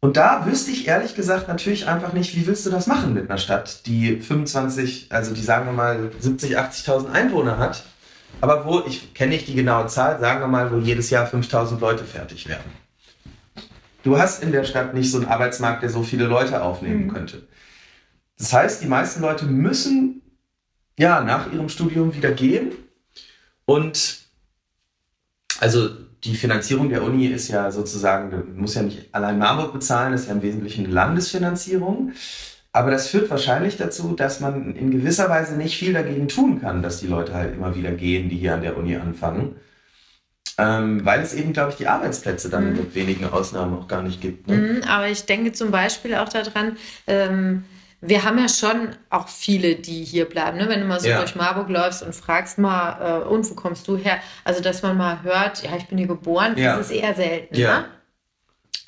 Und da wüsste ich ehrlich gesagt natürlich einfach nicht, wie willst du das machen mit einer Stadt, die 25, also die sagen wir mal 70, 80.000 Einwohner hat aber wo, ich kenne nicht die genaue Zahl, sagen wir mal, wo jedes Jahr 5000 Leute fertig werden. Du hast in der Stadt nicht so einen Arbeitsmarkt, der so viele Leute aufnehmen mhm. könnte. Das heißt, die meisten Leute müssen ja nach ihrem Studium wieder gehen. Und also die Finanzierung der Uni ist ja sozusagen, muss ja nicht allein Marburg bezahlen, das ist ja im Wesentlichen eine Landesfinanzierung. Aber das führt wahrscheinlich dazu, dass man in gewisser Weise nicht viel dagegen tun kann, dass die Leute halt immer wieder gehen, die hier an der Uni anfangen. Ähm, weil es eben, glaube ich, die Arbeitsplätze dann mhm. mit wenigen Ausnahmen auch gar nicht gibt. Ne? Mhm, aber ich denke zum Beispiel auch daran, ähm, wir haben ja schon auch viele, die hier bleiben. Ne? Wenn du mal so ja. durch Marburg läufst und fragst mal, äh, und wo kommst du her? Also, dass man mal hört, ja, ich bin hier geboren, ja. das ist eher selten. Ja. Ne?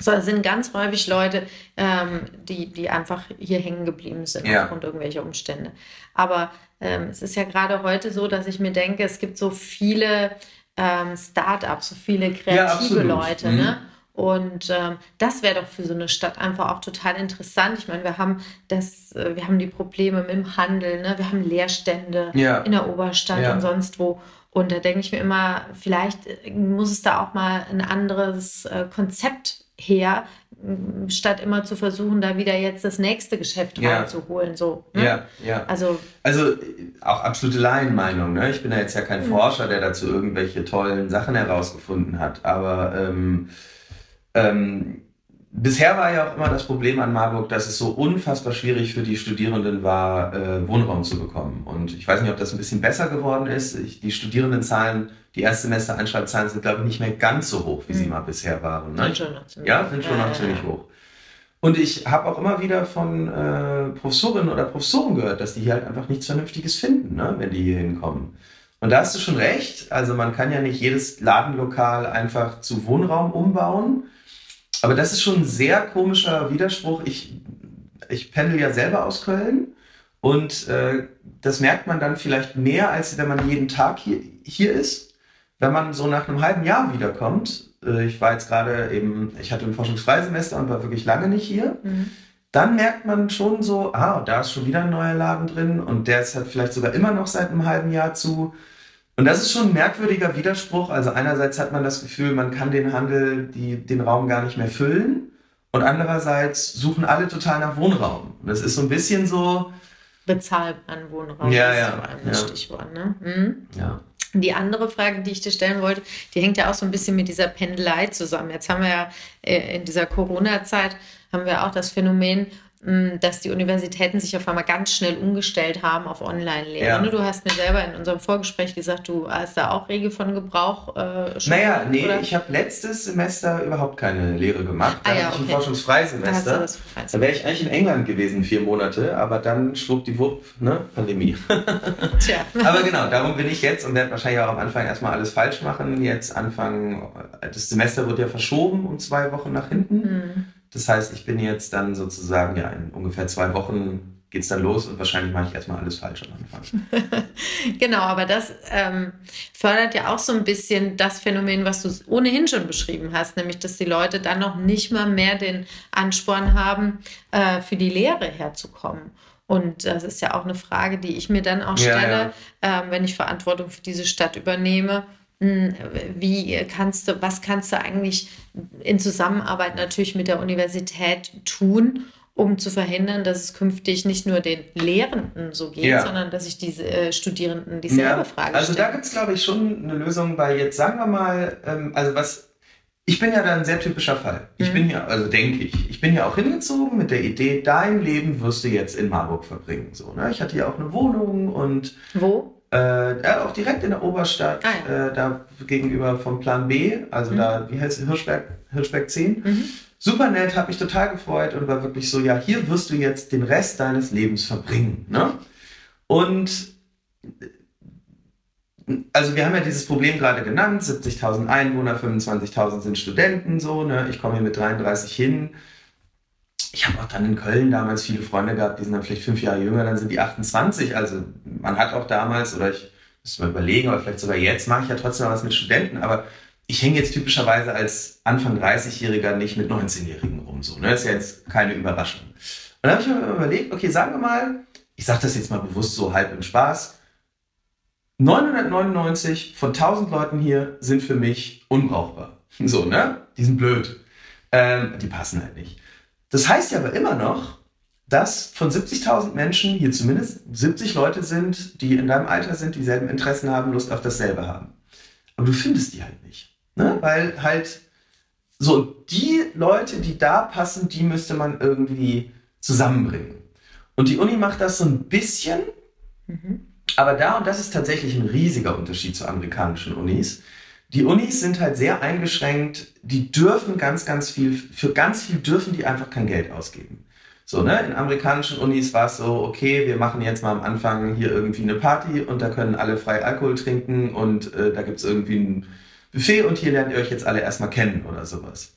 So, es sind ganz häufig Leute, ähm, die, die einfach hier hängen geblieben sind ja. aufgrund irgendwelcher Umstände. Aber ähm, es ist ja gerade heute so, dass ich mir denke, es gibt so viele ähm, Start-ups, so viele kreative Leute. Mhm. Ne? Und ähm, das wäre doch für so eine Stadt einfach auch total interessant. Ich meine, wir haben das, äh, wir haben die Probleme mit dem Handel, ne? wir haben Leerstände ja. in der Oberstadt ja. und sonst wo. Und da denke ich mir immer, vielleicht äh, muss es da auch mal ein anderes äh, Konzept her, statt immer zu versuchen, da wieder jetzt das nächste Geschäft ja. reinzuholen. So, ne? Ja, ja. Also, also auch absolute Laienmeinung. Ne? Ich bin ja jetzt ja kein mhm. Forscher, der dazu irgendwelche tollen Sachen herausgefunden hat. Aber ähm, ähm, bisher war ja auch immer das Problem an Marburg, dass es so unfassbar schwierig für die Studierenden war, äh, Wohnraum zu bekommen. Und ich weiß nicht, ob das ein bisschen besser geworden ist. Ich, die Studierendenzahlen, die Erstsemester-Einschreibzahlen sind, glaube ich, nicht mehr ganz so hoch, wie mhm. sie mal bisher waren. Ne? Sind schon noch ziemlich Ja, sind schon noch ziemlich hoch. Und ich habe auch immer wieder von äh, Professorinnen oder Professoren gehört, dass die hier halt einfach nichts Vernünftiges finden, ne, wenn die hier hinkommen. Und da hast du schon recht. Also man kann ja nicht jedes Ladenlokal einfach zu Wohnraum umbauen. Aber das ist schon ein sehr komischer Widerspruch. Ich, ich pendel ja selber aus Köln und äh, das merkt man dann vielleicht mehr, als wenn man jeden Tag hier, hier ist. Wenn man so nach einem halben Jahr wiederkommt, äh, ich war jetzt gerade eben, ich hatte ein Forschungsfreisemester und war wirklich lange nicht hier. Mhm. Dann merkt man schon so, ah, da ist schon wieder ein neuer Laden drin und der ist halt vielleicht sogar immer noch seit einem halben Jahr zu. Und das ist schon ein merkwürdiger Widerspruch. Also einerseits hat man das Gefühl, man kann den Handel, die, den Raum gar nicht mehr füllen. Und andererseits suchen alle total nach Wohnraum. Und das ist so ein bisschen so... Bezahlbaren Wohnraum ja, ist ja, vor allem das ja. Stichwort. Ne? Mhm. Ja. Die andere Frage, die ich dir stellen wollte, die hängt ja auch so ein bisschen mit dieser Pendelei zusammen. Jetzt haben wir ja äh, in dieser Corona-Zeit haben wir auch das Phänomen, dass die Universitäten sich auf einmal ganz schnell umgestellt haben auf Online-Lehre. Ja. Ne, du hast mir selber in unserem Vorgespräch gesagt, du hast da auch rege von Gebrauch äh, schon. Naja, nee, oder? ich habe letztes Semester überhaupt keine Lehre gemacht. Da ah, ja, hatte ich okay. ein Forschungsfreisemester. Da, da wäre ich eigentlich in England gewesen, vier Monate, aber dann schwuppdiwupp, ne, Pandemie. Tja. aber genau, darum bin ich jetzt und werde wahrscheinlich auch am Anfang erstmal alles falsch machen. Jetzt Anfang, das Semester wird ja verschoben um zwei Wochen nach hinten. Mhm. Das heißt, ich bin jetzt dann sozusagen, ja, in ungefähr zwei Wochen geht es dann los und wahrscheinlich mache ich erstmal alles falsch am Anfang. genau, aber das ähm, fördert ja auch so ein bisschen das Phänomen, was du ohnehin schon beschrieben hast, nämlich dass die Leute dann noch nicht mal mehr den Ansporn haben, äh, für die Lehre herzukommen. Und das ist ja auch eine Frage, die ich mir dann auch stelle, ja, ja. Äh, wenn ich Verantwortung für diese Stadt übernehme hm, wie kannst du, was kannst du eigentlich in Zusammenarbeit natürlich mit der Universität tun, um zu verhindern, dass es künftig nicht nur den Lehrenden so geht, ja. sondern dass sich diese äh, Studierenden dieselbe ja, Frage also stellen. Also da gibt es, glaube ich, schon eine Lösung, weil jetzt sagen wir mal, ähm, also was, ich bin ja da ein sehr typischer Fall. Ich mhm. bin ja, also denke ich, ich bin ja auch hingezogen mit der Idee, dein Leben wirst du jetzt in Marburg verbringen. So, ne? Ich hatte ja auch eine Wohnung und... Wo? Äh, auch direkt in der Oberstadt, ah, ja. äh, da gegenüber vom Plan B, also mhm. da, wie heißt es, Hirschberg, Hirschberg 10. Mhm. Super nett, hat mich total gefreut und war wirklich so, ja, hier wirst du jetzt den Rest deines Lebens verbringen. Ne? Und also wir haben ja dieses Problem gerade genannt, 70.000 Einwohner, 25.000 sind Studenten, so, ne? ich komme hier mit 33 hin ich habe auch dann in Köln damals viele Freunde gehabt, die sind dann vielleicht fünf Jahre jünger, dann sind die 28. Also man hat auch damals, oder ich muss mal überlegen, aber vielleicht sogar jetzt mache ich ja trotzdem was mit Studenten, aber ich hänge jetzt typischerweise als Anfang 30-Jähriger nicht mit 19-Jährigen rum. So, ne? Das ist ja jetzt keine Überraschung. Und dann habe ich mir überlegt, okay, sagen wir mal, ich sage das jetzt mal bewusst so halb im Spaß, 999 von 1000 Leuten hier sind für mich unbrauchbar. So, ne? Die sind blöd. Ähm, die passen halt nicht. Das heißt ja aber immer noch, dass von 70.000 Menschen hier zumindest 70 Leute sind, die in deinem Alter sind, dieselben Interessen haben, Lust auf dasselbe haben. Aber du findest die halt nicht. Ne? Weil halt so die Leute, die da passen, die müsste man irgendwie zusammenbringen. Und die Uni macht das so ein bisschen, mhm. aber da, und das ist tatsächlich ein riesiger Unterschied zu amerikanischen Unis, die Unis sind halt sehr eingeschränkt, die dürfen ganz, ganz viel, für ganz viel dürfen die einfach kein Geld ausgeben. So, ne? In amerikanischen Unis war es so, okay, wir machen jetzt mal am Anfang hier irgendwie eine Party und da können alle frei Alkohol trinken und äh, da gibt es irgendwie ein Buffet und hier lernt ihr euch jetzt alle erstmal kennen oder sowas.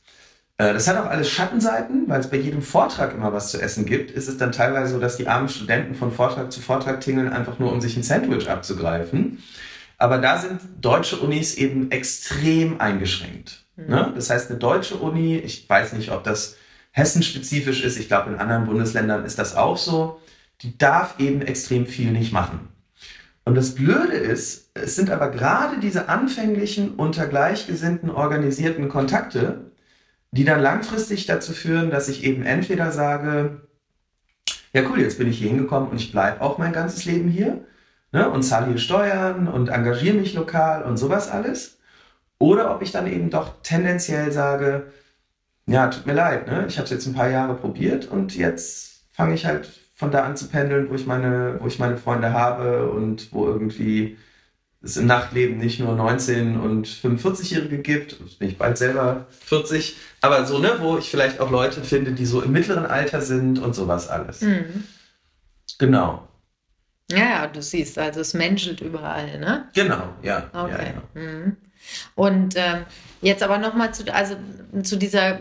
Äh, das hat auch alles Schattenseiten, weil es bei jedem Vortrag immer was zu essen gibt. Ist es dann teilweise so, dass die armen Studenten von Vortrag zu Vortrag tingeln, einfach nur um sich ein Sandwich abzugreifen. Aber da sind deutsche Unis eben extrem eingeschränkt. Mhm. Ne? Das heißt, eine deutsche Uni, ich weiß nicht, ob das hessenspezifisch ist, ich glaube, in anderen Bundesländern ist das auch so, die darf eben extrem viel nicht machen. Und das Blöde ist, es sind aber gerade diese anfänglichen, unter Gleichgesinnten organisierten Kontakte, die dann langfristig dazu führen, dass ich eben entweder sage, ja cool, jetzt bin ich hier hingekommen und ich bleibe auch mein ganzes Leben hier ne, und zahle hier Steuern und engagiere mich lokal und sowas alles. Oder ob ich dann eben doch tendenziell sage, ja, tut mir leid, ne? ich habe es jetzt ein paar Jahre probiert und jetzt fange ich halt von da an zu pendeln, wo ich meine, wo ich meine Freunde habe und wo irgendwie es im Nachtleben nicht nur 19 und 45-Jährige gibt, bin ich bald selber 40, aber so, ne, wo ich vielleicht auch Leute finde, die so im mittleren Alter sind und sowas alles. Mhm. Genau. Ja, ja, du siehst, also es menschelt überall, ne? Genau, ja. Okay. Ja, ja. Mhm. Und ähm, jetzt aber nochmal zu, also zu dieser,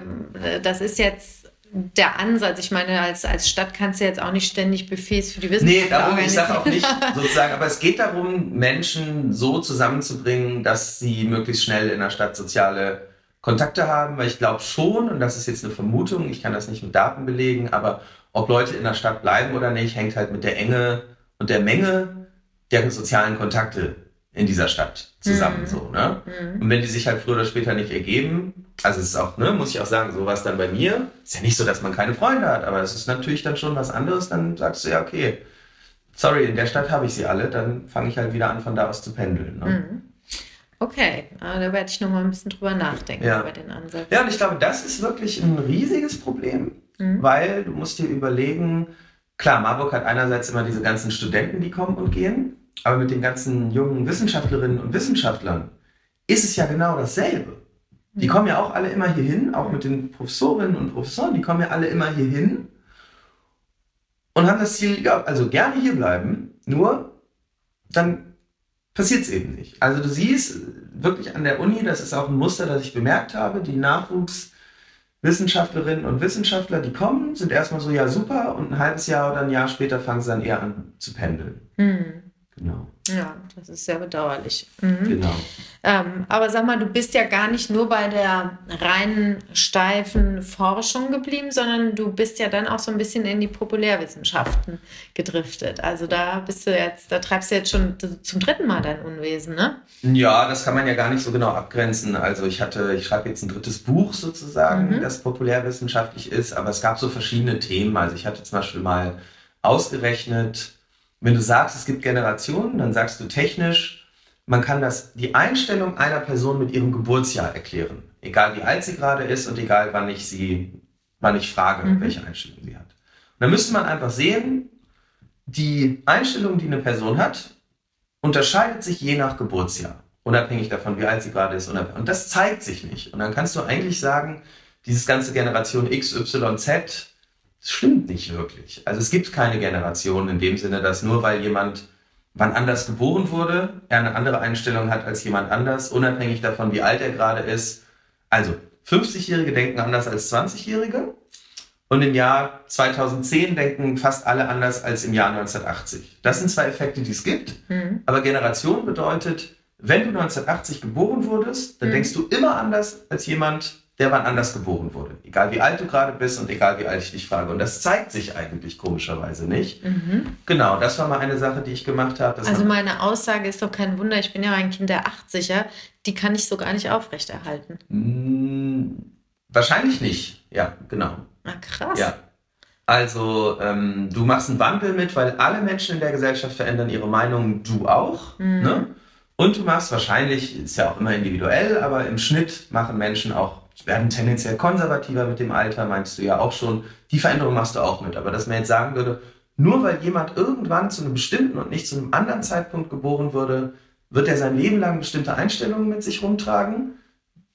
das ist jetzt der Ansatz. Ich meine, als, als Stadt kannst du jetzt auch nicht ständig Buffets für die Wissenschaft Nee, darum, ich sage auch nicht sozusagen, aber es geht darum, Menschen so zusammenzubringen, dass sie möglichst schnell in der Stadt soziale Kontakte haben, weil ich glaube schon, und das ist jetzt eine Vermutung, ich kann das nicht mit Daten belegen, aber ob Leute in der Stadt bleiben oder nicht, hängt halt mit der Enge und der Menge der sozialen Kontakte in dieser Stadt zusammen mhm. so, ne? Mhm. Und wenn die sich halt früher oder später nicht ergeben, also es ist auch, ne, muss ich auch sagen, sowas dann bei mir, ist ja nicht so, dass man keine Freunde hat, aber es ist natürlich dann schon was anderes, dann sagst du ja, okay, sorry, in der Stadt habe ich sie alle, dann fange ich halt wieder an, von da aus zu pendeln. Ne? Mhm. Okay, ah, da werde ich nochmal ein bisschen drüber nachdenken ja. über den Ansatz. Ja, und ich glaube, das ist wirklich ein riesiges Problem, mhm. weil du musst dir überlegen, klar, Marburg hat einerseits immer diese ganzen Studenten, die kommen und gehen, aber mit den ganzen jungen Wissenschaftlerinnen und Wissenschaftlern ist es ja genau dasselbe. Die kommen ja auch alle immer hier hin, auch mit den Professorinnen und Professoren, die kommen ja alle immer hier hin und haben das Ziel, ja, also gerne hier bleiben, nur dann passiert es eben nicht. Also du siehst wirklich an der Uni, das ist auch ein Muster, das ich bemerkt habe, die Nachwuchswissenschaftlerinnen und Wissenschaftler, die kommen, sind erstmal so, ja super, und ein halbes Jahr oder ein Jahr später fangen sie dann eher an zu pendeln. Mhm. Genau. Ja, das ist sehr bedauerlich. Mhm. Genau. Ähm, aber sag mal, du bist ja gar nicht nur bei der reinen steifen Forschung geblieben, sondern du bist ja dann auch so ein bisschen in die Populärwissenschaften gedriftet. Also da bist du jetzt, da treibst du jetzt schon zum dritten Mal dein Unwesen, ne? Ja, das kann man ja gar nicht so genau abgrenzen. Also ich hatte, ich schreibe jetzt ein drittes Buch sozusagen, mhm. das populärwissenschaftlich ist, aber es gab so verschiedene Themen. Also ich hatte zum Beispiel mal ausgerechnet, wenn du sagst, es gibt Generationen, dann sagst du technisch, man kann das, die Einstellung einer Person mit ihrem Geburtsjahr erklären. Egal wie alt sie gerade ist und egal wann ich sie, wann ich frage, mhm. welche Einstellung sie hat. Und dann müsste man einfach sehen, die Einstellung, die eine Person hat, unterscheidet sich je nach Geburtsjahr. Unabhängig davon, wie alt sie gerade ist. Und das zeigt sich nicht. Und dann kannst du eigentlich sagen, dieses ganze Generation X, Y, Z das stimmt nicht wirklich. Also es gibt keine Generation in dem Sinne, dass nur weil jemand wann anders geboren wurde, er eine andere Einstellung hat als jemand anders, unabhängig davon, wie alt er gerade ist. Also 50-Jährige denken anders als 20-Jährige und im Jahr 2010 denken fast alle anders als im Jahr 1980. Das sind zwei Effekte, die es gibt. Mhm. Aber Generation bedeutet, wenn du 1980 geboren wurdest, dann mhm. denkst du immer anders als jemand, der wann anders geboren wurde. Egal wie alt du gerade bist und egal wie alt ich dich frage. Und das zeigt sich eigentlich komischerweise nicht. Mhm. Genau, das war mal eine Sache, die ich gemacht habe. also meine Aussage ist doch kein Wunder, ich bin ja ein Kind der 80er, die kann ich so gar nicht aufrechterhalten. Hm, wahrscheinlich nicht, ja, genau. Ah, krass. Ja. Also ähm, du machst einen Wandel mit, weil alle Menschen in der Gesellschaft verändern ihre Meinung, du auch. Mhm. Ne? Und du machst wahrscheinlich, ist ja auch immer individuell, aber im Schnitt machen Menschen auch werden tendenziell konservativer mit dem Alter, meinst du ja auch schon. Die Veränderung machst du auch mit. Aber dass man jetzt sagen würde, nur weil jemand irgendwann zu einem bestimmten und nicht zu einem anderen Zeitpunkt geboren wurde, wird er sein Leben lang bestimmte Einstellungen mit sich rumtragen,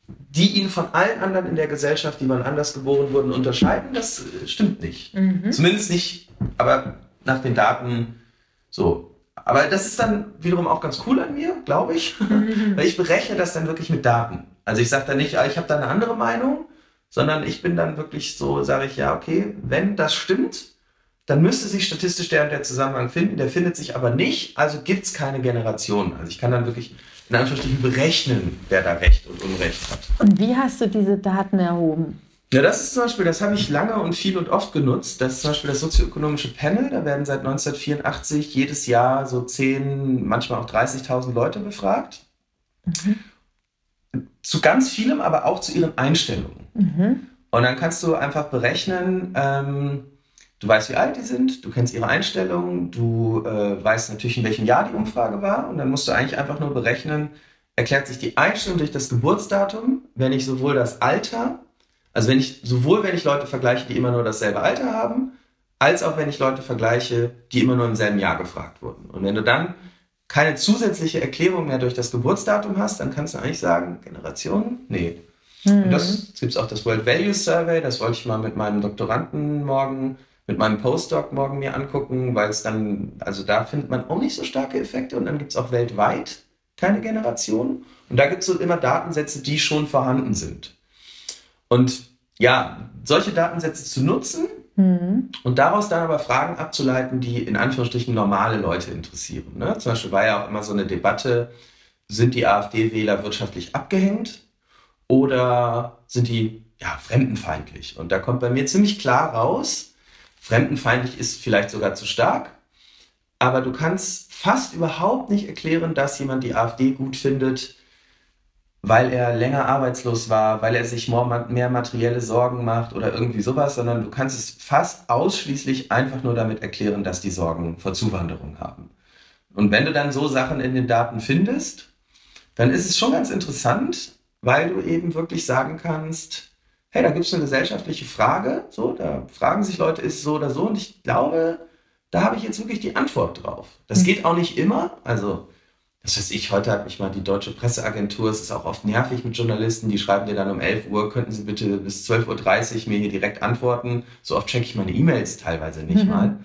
die ihn von allen anderen in der Gesellschaft, die man anders geboren wurden, unterscheiden. Das äh, stimmt nicht. Mhm. Zumindest nicht, aber nach den Daten so. Aber das ist dann wiederum auch ganz cool an mir, glaube ich, weil ich berechne das dann wirklich mit Daten. Also ich sage dann nicht, ah, ich habe da eine andere Meinung, sondern ich bin dann wirklich so, sage ich, ja, okay, wenn das stimmt, dann müsste sich statistisch der und der Zusammenhang finden, der findet sich aber nicht, also gibt es keine Generation. Also ich kann dann wirklich in Anführungsstrichen berechnen, wer da Recht und Unrecht hat. Und wie hast du diese Daten erhoben? Ja, das ist zum Beispiel, das habe ich lange und viel und oft genutzt. Das ist zum Beispiel das sozioökonomische Panel. Da werden seit 1984 jedes Jahr so 10, manchmal auch 30.000 Leute befragt. Mhm. Zu ganz vielem, aber auch zu ihren Einstellungen. Mhm. Und dann kannst du einfach berechnen, ähm, Du weißt, wie alt die sind, du kennst ihre Einstellungen, du äh, weißt natürlich, in welchem Jahr die Umfrage war und dann musst du eigentlich einfach nur berechnen, erklärt sich die Einstellung durch das Geburtsdatum, wenn ich sowohl das Alter, also wenn ich sowohl wenn ich Leute vergleiche, die immer nur dasselbe Alter haben, als auch wenn ich Leute vergleiche, die immer nur im selben Jahr gefragt wurden. Und wenn du dann keine zusätzliche Erklärung mehr durch das Geburtsdatum hast, dann kannst du eigentlich sagen, Generation? Nee. Mhm. Und das gibt es auch das World Values Survey, das wollte ich mal mit meinem Doktoranden morgen mit meinem Postdoc morgen mir angucken, weil es dann, also da findet man auch nicht so starke Effekte und dann gibt es auch weltweit keine Generation. Und da gibt es so immer Datensätze, die schon vorhanden sind. Und ja, solche Datensätze zu nutzen mhm. und daraus dann aber Fragen abzuleiten, die in Anführungsstrichen normale Leute interessieren. Ne? Zum Beispiel war ja auch immer so eine Debatte, sind die AfD-Wähler wirtschaftlich abgehängt oder sind die ja, fremdenfeindlich? Und da kommt bei mir ziemlich klar raus, Fremdenfeindlich ist vielleicht sogar zu stark, aber du kannst fast überhaupt nicht erklären, dass jemand die AfD gut findet, weil er länger arbeitslos war, weil er sich mehr materielle Sorgen macht oder irgendwie sowas, sondern du kannst es fast ausschließlich einfach nur damit erklären, dass die Sorgen vor Zuwanderung haben. Und wenn du dann so Sachen in den Daten findest, dann ist es schon ganz interessant, weil du eben wirklich sagen kannst, hey, da gibt es eine gesellschaftliche Frage, so, da fragen sich Leute, ist es so oder so, und ich glaube, da habe ich jetzt wirklich die Antwort drauf. Das mhm. geht auch nicht immer, also das weiß ich, heute hat mich mal die Deutsche Presseagentur, es ist auch oft nervig mit Journalisten, die schreiben dir dann um 11 Uhr, könnten Sie bitte bis 12.30 Uhr mir hier direkt antworten. So oft checke ich meine E-Mails teilweise nicht mhm. mal.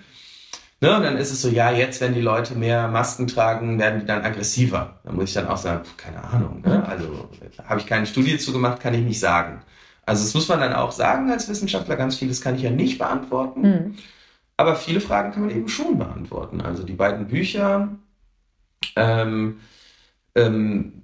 Ne, und dann ist es so, ja, jetzt, wenn die Leute mehr Masken tragen, werden die dann aggressiver. Da muss ich dann auch sagen, keine Ahnung. Ne? Also habe ich keine Studie zu gemacht, kann ich nicht sagen. Also das muss man dann auch sagen als Wissenschaftler, ganz vieles kann ich ja nicht beantworten. Mhm. Aber viele Fragen kann man eben schon beantworten. Also die beiden Bücher ähm, ähm,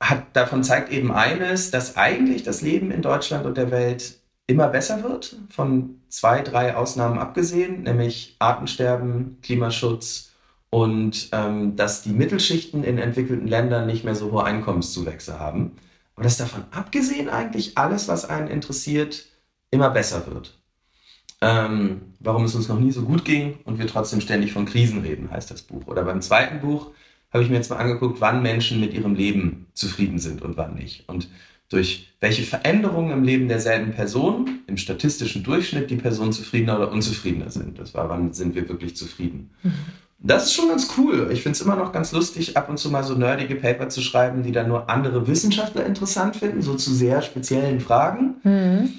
hat, davon zeigt eben eines, dass eigentlich das Leben in Deutschland und der Welt immer besser wird, von zwei, drei Ausnahmen abgesehen, nämlich Artensterben, Klimaschutz und ähm, dass die Mittelschichten in entwickelten Ländern nicht mehr so hohe Einkommenszuwächse haben. Aber dass davon abgesehen eigentlich alles, was einen interessiert, immer besser wird. Ähm, warum es uns noch nie so gut ging und wir trotzdem ständig von Krisen reden, heißt das Buch. Oder beim zweiten Buch habe ich mir jetzt mal angeguckt, wann Menschen mit ihrem Leben zufrieden sind und wann nicht. Und durch welche Veränderungen im Leben derselben Person, im statistischen Durchschnitt, die Person zufriedener oder unzufriedener sind. Das war, wann sind wir wirklich zufrieden. Mhm. Das ist schon ganz cool. Ich finde es immer noch ganz lustig, ab und zu mal so nerdige Paper zu schreiben, die dann nur andere Wissenschaftler interessant finden, so zu sehr speziellen Fragen. Mhm.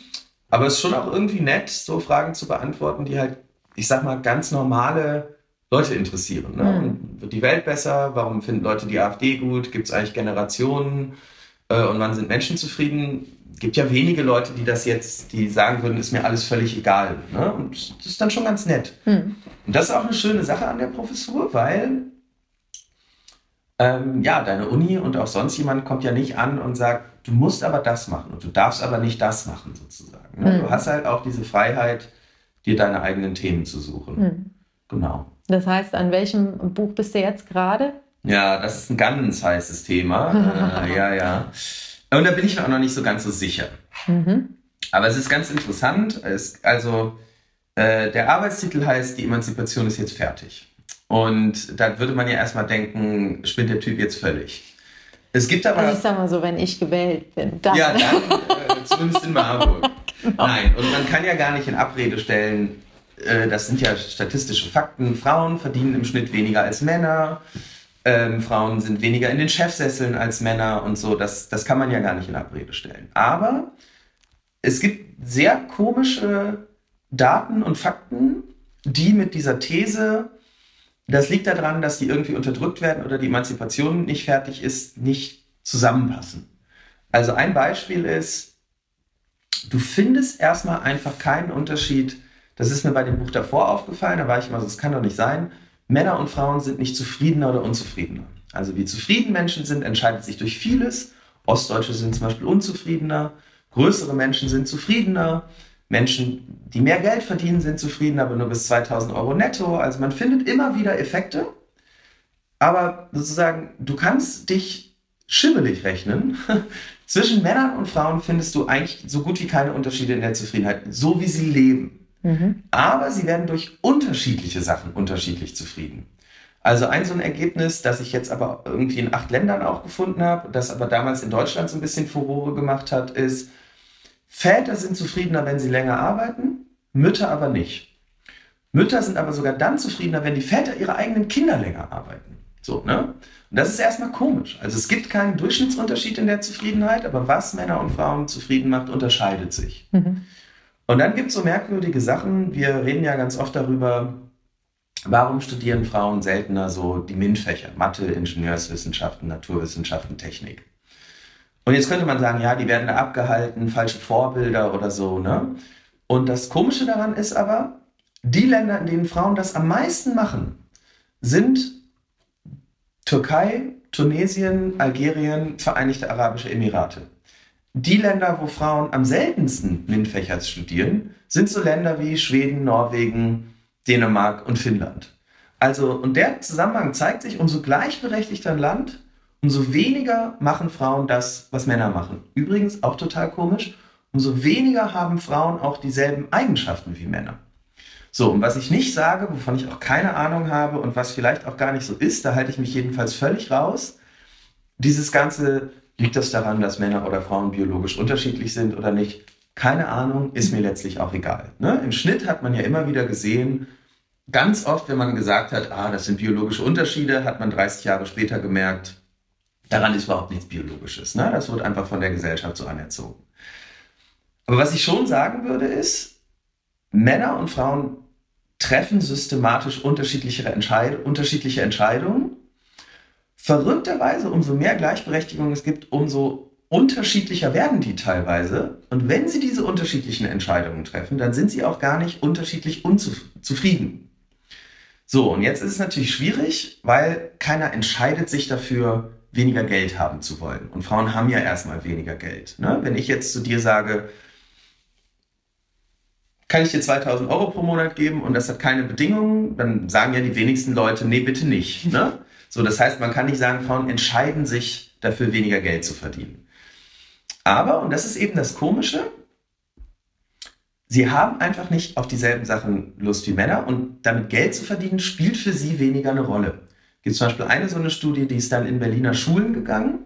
Aber es ist schon auch irgendwie nett, so Fragen zu beantworten, die halt, ich sag mal, ganz normale Leute interessieren. Ne? Mhm. Wird die Welt besser? Warum finden Leute die AfD gut? Gibt es eigentlich Generationen? Äh, und wann sind Menschen zufrieden? gibt ja wenige Leute, die das jetzt, die sagen würden, ist mir alles völlig egal. Ne? Und das ist dann schon ganz nett. Hm. Und das ist auch eine schöne Sache an der Professur, weil ähm, ja, deine Uni und auch sonst jemand kommt ja nicht an und sagt, du musst aber das machen und du darfst aber nicht das machen, sozusagen. Ne? Hm. Du hast halt auch diese Freiheit, dir deine eigenen Themen zu suchen. Hm. Genau. Das heißt, an welchem Buch bist du jetzt gerade? Ja, das ist ein ganz heißes Thema. äh, ja, ja. Und da bin ich mir auch noch nicht so ganz so sicher. Mhm. Aber es ist ganz interessant. Es, also äh, der Arbeitstitel heißt, die Emanzipation ist jetzt fertig. Und da würde man ja erstmal denken, spinnt der Typ jetzt völlig. Es gibt aber. Also ich sag mal so, wenn ich gewählt bin. Dann. Ja, dann, äh, zumindest in Marburg. genau. Nein, und man kann ja gar nicht in Abrede stellen, äh, das sind ja statistische Fakten, Frauen verdienen im Schnitt weniger als Männer, ähm, Frauen sind weniger in den Chefsesseln als Männer und so, das, das kann man ja gar nicht in Abrede stellen. Aber es gibt sehr komische Daten und Fakten, die mit dieser These, das liegt daran, dass die irgendwie unterdrückt werden oder die Emanzipation nicht fertig ist, nicht zusammenpassen. Also ein Beispiel ist, du findest erstmal einfach keinen Unterschied. Das ist mir bei dem Buch davor aufgefallen, da war ich immer so, es kann doch nicht sein. Männer und Frauen sind nicht zufriedener oder unzufriedener. Also wie zufrieden Menschen sind, entscheidet sich durch vieles. Ostdeutsche sind zum Beispiel unzufriedener, größere Menschen sind zufriedener, Menschen, die mehr Geld verdienen, sind zufrieden, aber nur bis 2000 Euro netto. Also man findet immer wieder Effekte. Aber sozusagen, du kannst dich schimmelig rechnen. Zwischen Männern und Frauen findest du eigentlich so gut wie keine Unterschiede in der Zufriedenheit, so wie sie leben. Mhm. Aber sie werden durch unterschiedliche Sachen unterschiedlich zufrieden. Also ein so ein Ergebnis, das ich jetzt aber irgendwie in acht Ländern auch gefunden habe, das aber damals in Deutschland so ein bisschen Furore gemacht hat, ist, Väter sind zufriedener, wenn sie länger arbeiten, Mütter aber nicht. Mütter sind aber sogar dann zufriedener, wenn die Väter ihre eigenen Kinder länger arbeiten. So, ne? Und das ist erstmal komisch. Also es gibt keinen Durchschnittsunterschied in der Zufriedenheit, aber was Männer und Frauen zufrieden macht, unterscheidet sich. Mhm. Und dann gibt es so merkwürdige Sachen. Wir reden ja ganz oft darüber, warum studieren Frauen seltener so die MINT-Fächer, Mathe, Ingenieurswissenschaften, Naturwissenschaften, Technik. Und jetzt könnte man sagen, ja, die werden da abgehalten, falsche Vorbilder oder so, ne? Und das Komische daran ist aber, die Länder, in denen Frauen das am meisten machen, sind Türkei, Tunesien, Algerien, Vereinigte Arabische Emirate. Die Länder, wo Frauen am seltensten MINT-Fächer studieren, sind so Länder wie Schweden, Norwegen, Dänemark und Finnland. Also, und der Zusammenhang zeigt sich, umso gleichberechtigter ein Land, umso weniger machen Frauen das, was Männer machen. Übrigens auch total komisch, umso weniger haben Frauen auch dieselben Eigenschaften wie Männer. So, und was ich nicht sage, wovon ich auch keine Ahnung habe und was vielleicht auch gar nicht so ist, da halte ich mich jedenfalls völlig raus. Dieses Ganze, liegt das daran, dass Männer oder Frauen biologisch unterschiedlich sind oder nicht? Keine Ahnung, ist mir letztlich auch egal. Ne? Im Schnitt hat man ja immer wieder gesehen, ganz oft, wenn man gesagt hat, ah, das sind biologische Unterschiede, hat man 30 Jahre später gemerkt, Daran ist überhaupt nichts Biologisches. Ne? Das wird einfach von der Gesellschaft so anerzogen. Aber was ich schon sagen würde, ist, Männer und Frauen treffen systematisch unterschiedliche, Entscheid unterschiedliche Entscheidungen. Verrückterweise, umso mehr Gleichberechtigung es gibt, umso unterschiedlicher werden die teilweise. Und wenn sie diese unterschiedlichen Entscheidungen treffen, dann sind sie auch gar nicht unterschiedlich unzufrieden. So, und jetzt ist es natürlich schwierig, weil keiner entscheidet sich dafür, weniger Geld haben zu wollen. Und Frauen haben ja erstmal weniger Geld. Ne? Wenn ich jetzt zu dir sage, kann ich dir 2000 Euro pro Monat geben und das hat keine Bedingungen, dann sagen ja die wenigsten Leute, nee, bitte nicht. Ne? So, das heißt, man kann nicht sagen, Frauen entscheiden sich dafür, weniger Geld zu verdienen. Aber, und das ist eben das Komische, sie haben einfach nicht auf dieselben Sachen Lust wie Männer und damit Geld zu verdienen, spielt für sie weniger eine Rolle gibt zum Beispiel eine so eine Studie, die ist dann in Berliner Schulen gegangen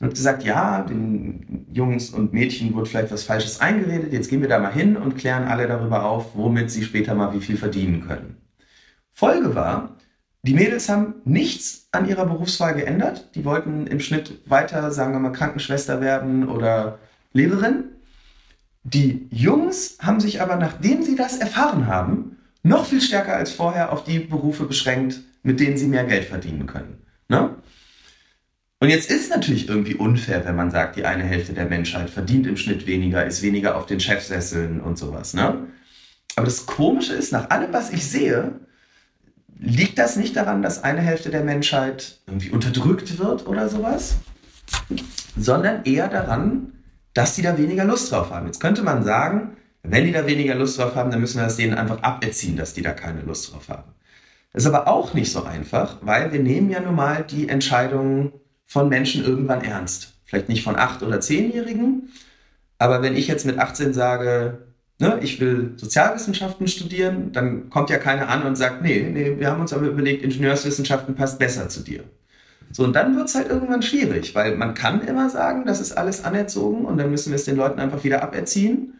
und hat gesagt, ja, den Jungs und Mädchen wurde vielleicht was Falsches eingeredet, jetzt gehen wir da mal hin und klären alle darüber auf, womit sie später mal wie viel verdienen können. Folge war, die Mädels haben nichts an ihrer Berufswahl geändert. Die wollten im Schnitt weiter, sagen wir mal, Krankenschwester werden oder Lehrerin. Die Jungs haben sich aber, nachdem sie das erfahren haben, noch viel stärker als vorher auf die Berufe beschränkt, mit denen sie mehr Geld verdienen können. Ne? Und jetzt ist natürlich irgendwie unfair, wenn man sagt, die eine Hälfte der Menschheit verdient im Schnitt weniger, ist weniger auf den Chefsesseln und sowas. Ne? Aber das Komische ist, nach allem, was ich sehe, liegt das nicht daran, dass eine Hälfte der Menschheit irgendwie unterdrückt wird oder sowas, sondern eher daran, dass die da weniger Lust drauf haben. Jetzt könnte man sagen, wenn die da weniger Lust drauf haben, dann müssen wir das denen einfach aberziehen, dass die da keine Lust drauf haben. Ist aber auch nicht so einfach, weil wir nehmen ja nun mal die Entscheidungen von Menschen irgendwann ernst. Vielleicht nicht von acht- oder zehnjährigen, aber wenn ich jetzt mit 18 sage, ne, ich will Sozialwissenschaften studieren, dann kommt ja keiner an und sagt, nee, nee, wir haben uns aber überlegt, Ingenieurswissenschaften passt besser zu dir. So, und dann wird es halt irgendwann schwierig, weil man kann immer sagen, das ist alles anerzogen und dann müssen wir es den Leuten einfach wieder aberziehen.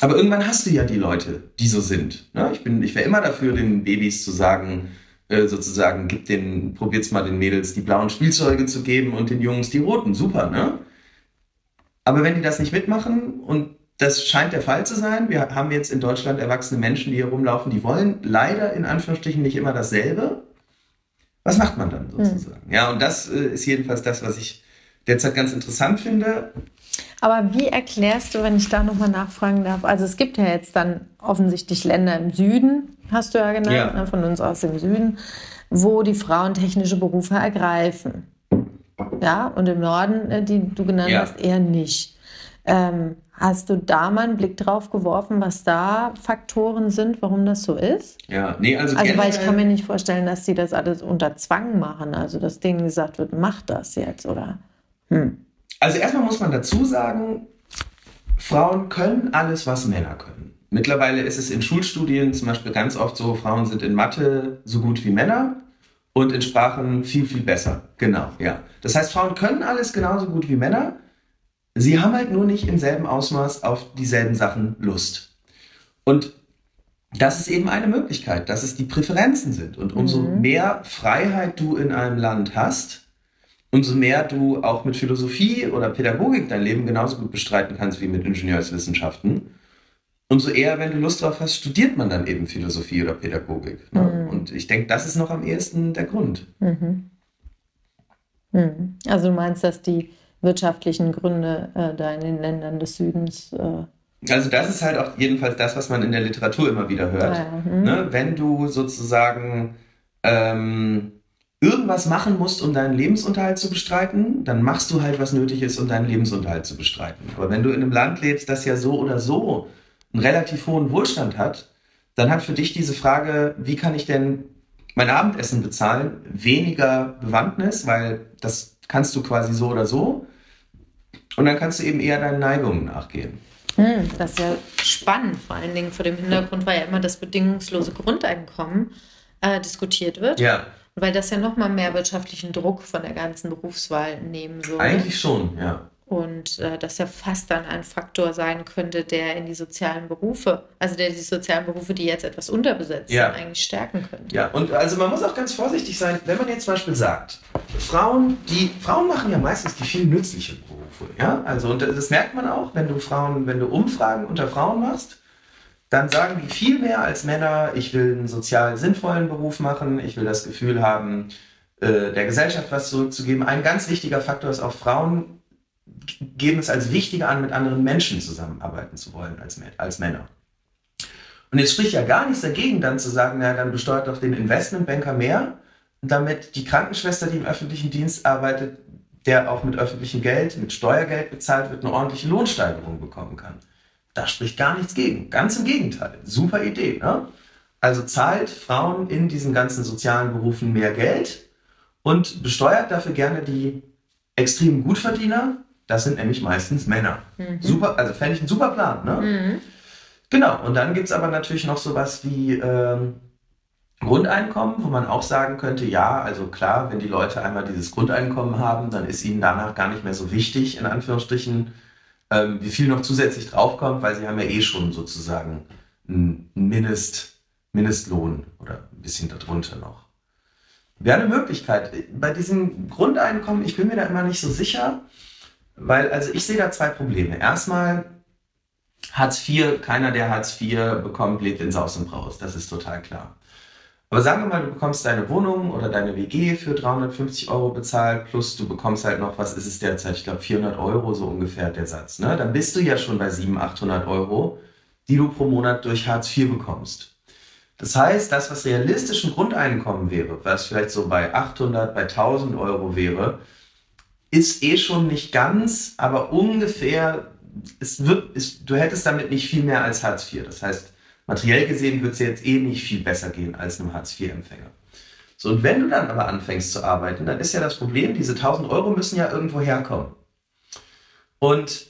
Aber irgendwann hast du ja die Leute, die so sind. Ne? Ich, ich wäre immer dafür, den Babys zu sagen, äh, sozusagen, gib den, probiert's mal den Mädels die blauen Spielzeuge zu geben und den Jungs die roten. Super, ne? Aber wenn die das nicht mitmachen und das scheint der Fall zu sein. Wir haben jetzt in Deutschland erwachsene Menschen, die hier rumlaufen, die wollen leider in Anführungsstrichen nicht immer dasselbe. Was macht man dann sozusagen? Hm. Ja, und das äh, ist jedenfalls das, was ich derzeit ganz interessant finde. Aber wie erklärst du, wenn ich da nochmal nachfragen darf? Also es gibt ja jetzt dann offensichtlich Länder im Süden, hast du ja genannt, ja. Ne, von uns aus im Süden, wo die Frauen technische Berufe ergreifen. Ja, und im Norden, äh, die du genannt ja. hast, eher nicht. Ähm, Hast du da mal einen Blick drauf geworfen, was da Faktoren sind, warum das so ist? Ja, nee, also. Also, weil ich kann mir nicht vorstellen, dass sie das alles unter Zwang machen. Also, dass denen gesagt wird, mach das jetzt, oder? Hm. Also, erstmal muss man dazu sagen, Frauen können alles, was Männer können. Mittlerweile ist es in Schulstudien zum Beispiel ganz oft so, Frauen sind in Mathe so gut wie Männer und in Sprachen viel, viel besser. Genau, ja. Das heißt, Frauen können alles genauso gut wie Männer. Sie haben halt nur nicht im selben Ausmaß auf dieselben Sachen Lust. Und das ist eben eine Möglichkeit, dass es die Präferenzen sind. Und umso mhm. mehr Freiheit du in einem Land hast, umso mehr du auch mit Philosophie oder Pädagogik dein Leben genauso gut bestreiten kannst wie mit Ingenieurswissenschaften, umso eher, wenn du Lust drauf hast, studiert man dann eben Philosophie oder Pädagogik. Ne? Mhm. Und ich denke, das ist noch am ehesten der Grund. Mhm. mhm. Also du meinst, dass die wirtschaftlichen Gründe äh, da in den Ländern des Südens. Äh also das ist halt auch jedenfalls das, was man in der Literatur immer wieder hört. Ja, hm. ne? Wenn du sozusagen ähm, irgendwas machen musst, um deinen Lebensunterhalt zu bestreiten, dann machst du halt, was nötig ist, um deinen Lebensunterhalt zu bestreiten. Aber wenn du in einem Land lebst, das ja so oder so einen relativ hohen Wohlstand hat, dann hat für dich diese Frage, wie kann ich denn mein Abendessen bezahlen, weniger Bewandtnis, weil das kannst du quasi so oder so. Und dann kannst du eben eher deinen Neigungen nachgehen. Hm, das ist ja spannend, vor allen Dingen vor dem Hintergrund, weil ja immer das bedingungslose Grundeinkommen äh, diskutiert wird. Ja. Weil das ja nochmal mehr wirtschaftlichen Druck von der ganzen Berufswahl nehmen würde. Eigentlich schon, ja. Und äh, das ja fast dann ein Faktor sein könnte, der in die sozialen Berufe, also der die sozialen Berufe, die jetzt etwas unterbesetzt ja. sind, eigentlich stärken könnte. Ja, und also man muss auch ganz vorsichtig sein, wenn man jetzt zum Beispiel sagt, Frauen, die Frauen machen ja meistens die viel nützlichen Berufe, ja. Also und das merkt man auch, wenn du Frauen, wenn du Umfragen unter Frauen machst, dann sagen die viel mehr als Männer, ich will einen sozial sinnvollen Beruf machen, ich will das Gefühl haben, äh, der Gesellschaft was zurückzugeben. Ein ganz wichtiger Faktor ist auch Frauen geben es als wichtiger an, mit anderen Menschen zusammenarbeiten zu wollen als, als Männer. Und jetzt spricht ja gar nichts dagegen, dann zu sagen, na, dann besteuert doch den Investmentbanker mehr, damit die Krankenschwester, die im öffentlichen Dienst arbeitet, der auch mit öffentlichem Geld, mit Steuergeld bezahlt wird, eine ordentliche Lohnsteigerung bekommen kann. Da spricht gar nichts gegen. Ganz im Gegenteil. Super Idee. Ne? Also zahlt Frauen in diesen ganzen sozialen Berufen mehr Geld und besteuert dafür gerne die extremen Gutverdiener, das sind nämlich meistens Männer. Mhm. Super, also fände ich ein super Plan, ne? Mhm. Genau, und dann gibt es aber natürlich noch sowas wie ähm, Grundeinkommen, wo man auch sagen könnte, ja, also klar, wenn die Leute einmal dieses Grundeinkommen haben, dann ist ihnen danach gar nicht mehr so wichtig, in Anführungsstrichen, ähm, wie viel noch zusätzlich draufkommt, weil sie haben ja eh schon sozusagen einen Mindest, Mindestlohn oder ein bisschen darunter noch. Wäre eine Möglichkeit. Bei diesem Grundeinkommen, ich bin mir da immer nicht so sicher, weil, also ich sehe da zwei Probleme. Erstmal, Hartz IV, keiner, der Hartz IV bekommt, lebt in Saus und Braus. Das ist total klar. Aber sagen wir mal, du bekommst deine Wohnung oder deine WG für 350 Euro bezahlt, plus du bekommst halt noch, was ist es derzeit? Ich glaube 400 Euro so ungefähr der Satz. Ne? Dann bist du ja schon bei 700, 800 Euro, die du pro Monat durch Hartz IV bekommst. Das heißt, das, was realistisch ein Grundeinkommen wäre, was vielleicht so bei 800, bei 1000 Euro wäre, ist eh schon nicht ganz, aber ungefähr, es wird, es, du hättest damit nicht viel mehr als Hartz IV. Das heißt, materiell gesehen wird es jetzt eh nicht viel besser gehen als einem Hartz IV-Empfänger. So, und wenn du dann aber anfängst zu arbeiten, dann ist ja das Problem, diese 1000 Euro müssen ja irgendwo herkommen. Und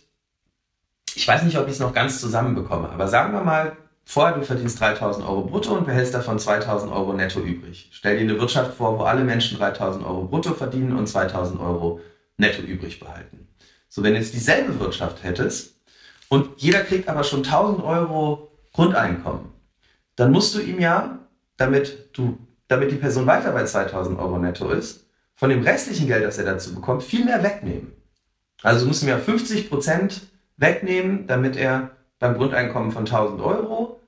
ich weiß nicht, ob ich es noch ganz zusammenbekomme, aber sagen wir mal, vorher du verdienst 3000 Euro brutto und behältst davon 2000 Euro netto übrig. Stell dir eine Wirtschaft vor, wo alle Menschen 3000 Euro brutto verdienen und 2000 Euro netto übrig behalten. So, wenn du jetzt dieselbe Wirtschaft hättest und jeder kriegt aber schon 1000 Euro Grundeinkommen, dann musst du ihm ja, damit, du, damit die Person weiter bei 2000 Euro netto ist, von dem restlichen Geld, das er dazu bekommt, viel mehr wegnehmen. Also du musst ihm ja 50 Prozent wegnehmen, damit er beim Grundeinkommen von 1000 Euro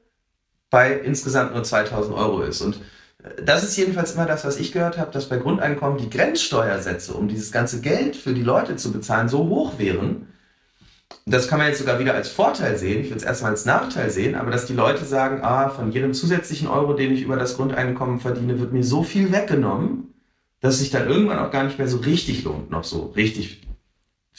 bei insgesamt nur 2000 Euro ist. Und äh, das ist jedenfalls immer das, was ich gehört habe, dass bei Grundeinkommen die Grenzsteuersätze, um dieses ganze Geld für die Leute zu bezahlen, so hoch wären. Das kann man jetzt sogar wieder als Vorteil sehen. Ich würde es erstmal als Nachteil sehen, aber dass die Leute sagen, ah, von jedem zusätzlichen Euro, den ich über das Grundeinkommen verdiene, wird mir so viel weggenommen, dass sich dann irgendwann auch gar nicht mehr so richtig lohnt, noch so richtig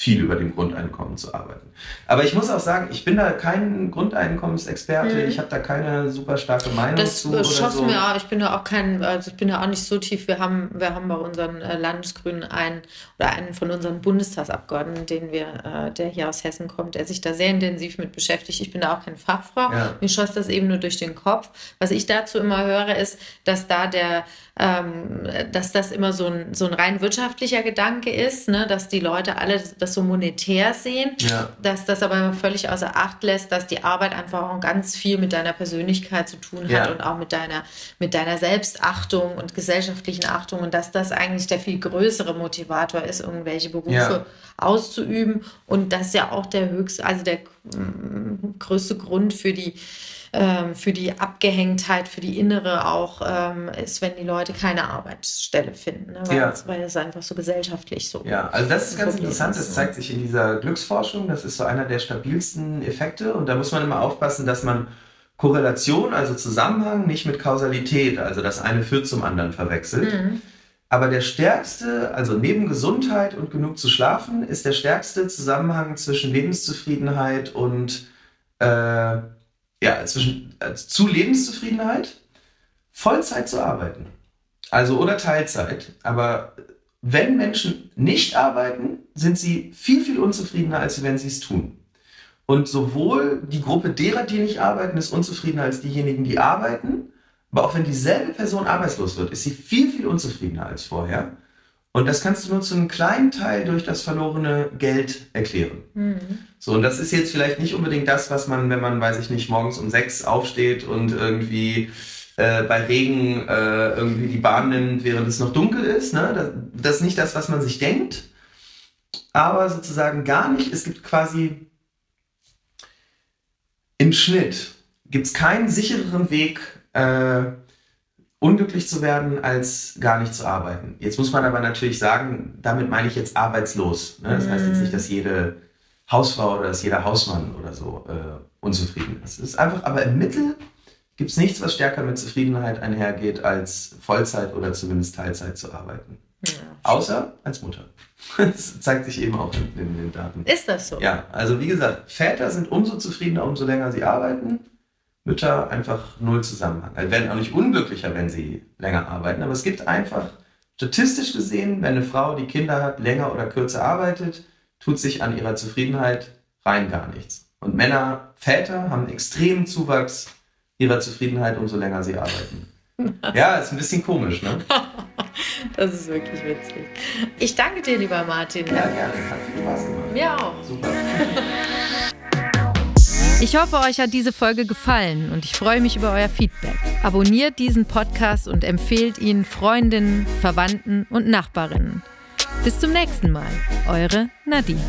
viel über dem Grundeinkommen zu arbeiten. Aber ich muss auch sagen, ich bin da kein Grundeinkommensexperte, mhm. ich habe da keine super starke Meinung das zu. Das schoss so. mir auch, ich bin da auch kein, also ich bin da auch nicht so tief. Wir haben, wir haben bei unseren äh, Landesgrünen einen oder einen von unseren Bundestagsabgeordneten, den wir, äh, der hier aus Hessen kommt, der sich da sehr intensiv mit beschäftigt. Ich bin da auch keine Fachfrau. Ja. Mir schoss das eben nur durch den Kopf. Was ich dazu immer höre, ist, dass da der ähm, dass das immer so ein, so ein rein wirtschaftlicher Gedanke ist, ne? dass die Leute alle das so monetär sehen, ja. dass das aber völlig außer Acht lässt, dass die Arbeit einfach auch ganz viel mit deiner Persönlichkeit zu tun hat ja. und auch mit deiner, mit deiner Selbstachtung und gesellschaftlichen Achtung und dass das eigentlich der viel größere Motivator ist, irgendwelche Berufe ja. auszuüben und das ja auch der höchste, also der mm, größte Grund für die ähm, für die Abgehängtheit, für die innere auch ähm, ist, wenn die Leute keine Arbeitsstelle finden. Ne? Weil, ja. weil es einfach so gesellschaftlich so Ja, also das ist ganz interessant. Das zeigt sich in dieser Glücksforschung. Das ist so einer der stabilsten Effekte. Und da muss man immer aufpassen, dass man Korrelation, also Zusammenhang, nicht mit Kausalität, also das eine führt zum anderen verwechselt. Mhm. Aber der stärkste, also neben Gesundheit und genug zu schlafen, ist der stärkste Zusammenhang zwischen Lebenszufriedenheit und äh, ja, zwischen, äh, zu Lebenszufriedenheit, Vollzeit zu arbeiten. Also oder Teilzeit. Aber wenn Menschen nicht arbeiten, sind sie viel, viel unzufriedener, als wenn sie es tun. Und sowohl die Gruppe derer, die nicht arbeiten, ist unzufriedener als diejenigen, die arbeiten. Aber auch wenn dieselbe Person arbeitslos wird, ist sie viel, viel unzufriedener als vorher. Und das kannst du nur zu einem kleinen Teil durch das verlorene Geld erklären. Mhm. So, und das ist jetzt vielleicht nicht unbedingt das, was man, wenn man, weiß ich nicht, morgens um sechs aufsteht und irgendwie äh, bei Regen äh, irgendwie die Bahn nimmt, während es noch dunkel ist. Ne? Das, das ist nicht das, was man sich denkt. Aber sozusagen gar nicht. Es gibt quasi im Schnitt gibt es keinen sichereren Weg, äh, unglücklich zu werden, als gar nicht zu arbeiten. Jetzt muss man aber natürlich sagen, damit meine ich jetzt arbeitslos. Ne? Das heißt jetzt nicht, dass jede Hausfrau oder dass jeder Hausmann oder so äh, unzufrieden ist. Es ist einfach, aber im Mittel gibt es nichts, was stärker mit Zufriedenheit einhergeht, als Vollzeit oder zumindest Teilzeit zu arbeiten. Ja. Außer als Mutter. Das zeigt sich eben auch in, in den Daten. Ist das so? Ja, also wie gesagt, Väter sind umso zufriedener, umso länger sie arbeiten. Mütter einfach null Zusammenhang. Also werden auch nicht unglücklicher, wenn sie länger arbeiten, aber es gibt einfach statistisch gesehen, wenn eine Frau, die Kinder hat, länger oder kürzer arbeitet, tut sich an ihrer Zufriedenheit rein gar nichts. Und Männer, Väter haben einen extremen Zuwachs ihrer Zufriedenheit, umso länger sie arbeiten. Ja, ist ein bisschen komisch, ne? das ist wirklich witzig. Ich danke dir, lieber Martin. Ja, gerne. Hat viel Spaß gemacht. Mir auch. Super. Ich hoffe, euch hat diese Folge gefallen und ich freue mich über euer Feedback. Abonniert diesen Podcast und empfehlt ihn Freundinnen, Verwandten und Nachbarinnen. Bis zum nächsten Mal. Eure Nadine.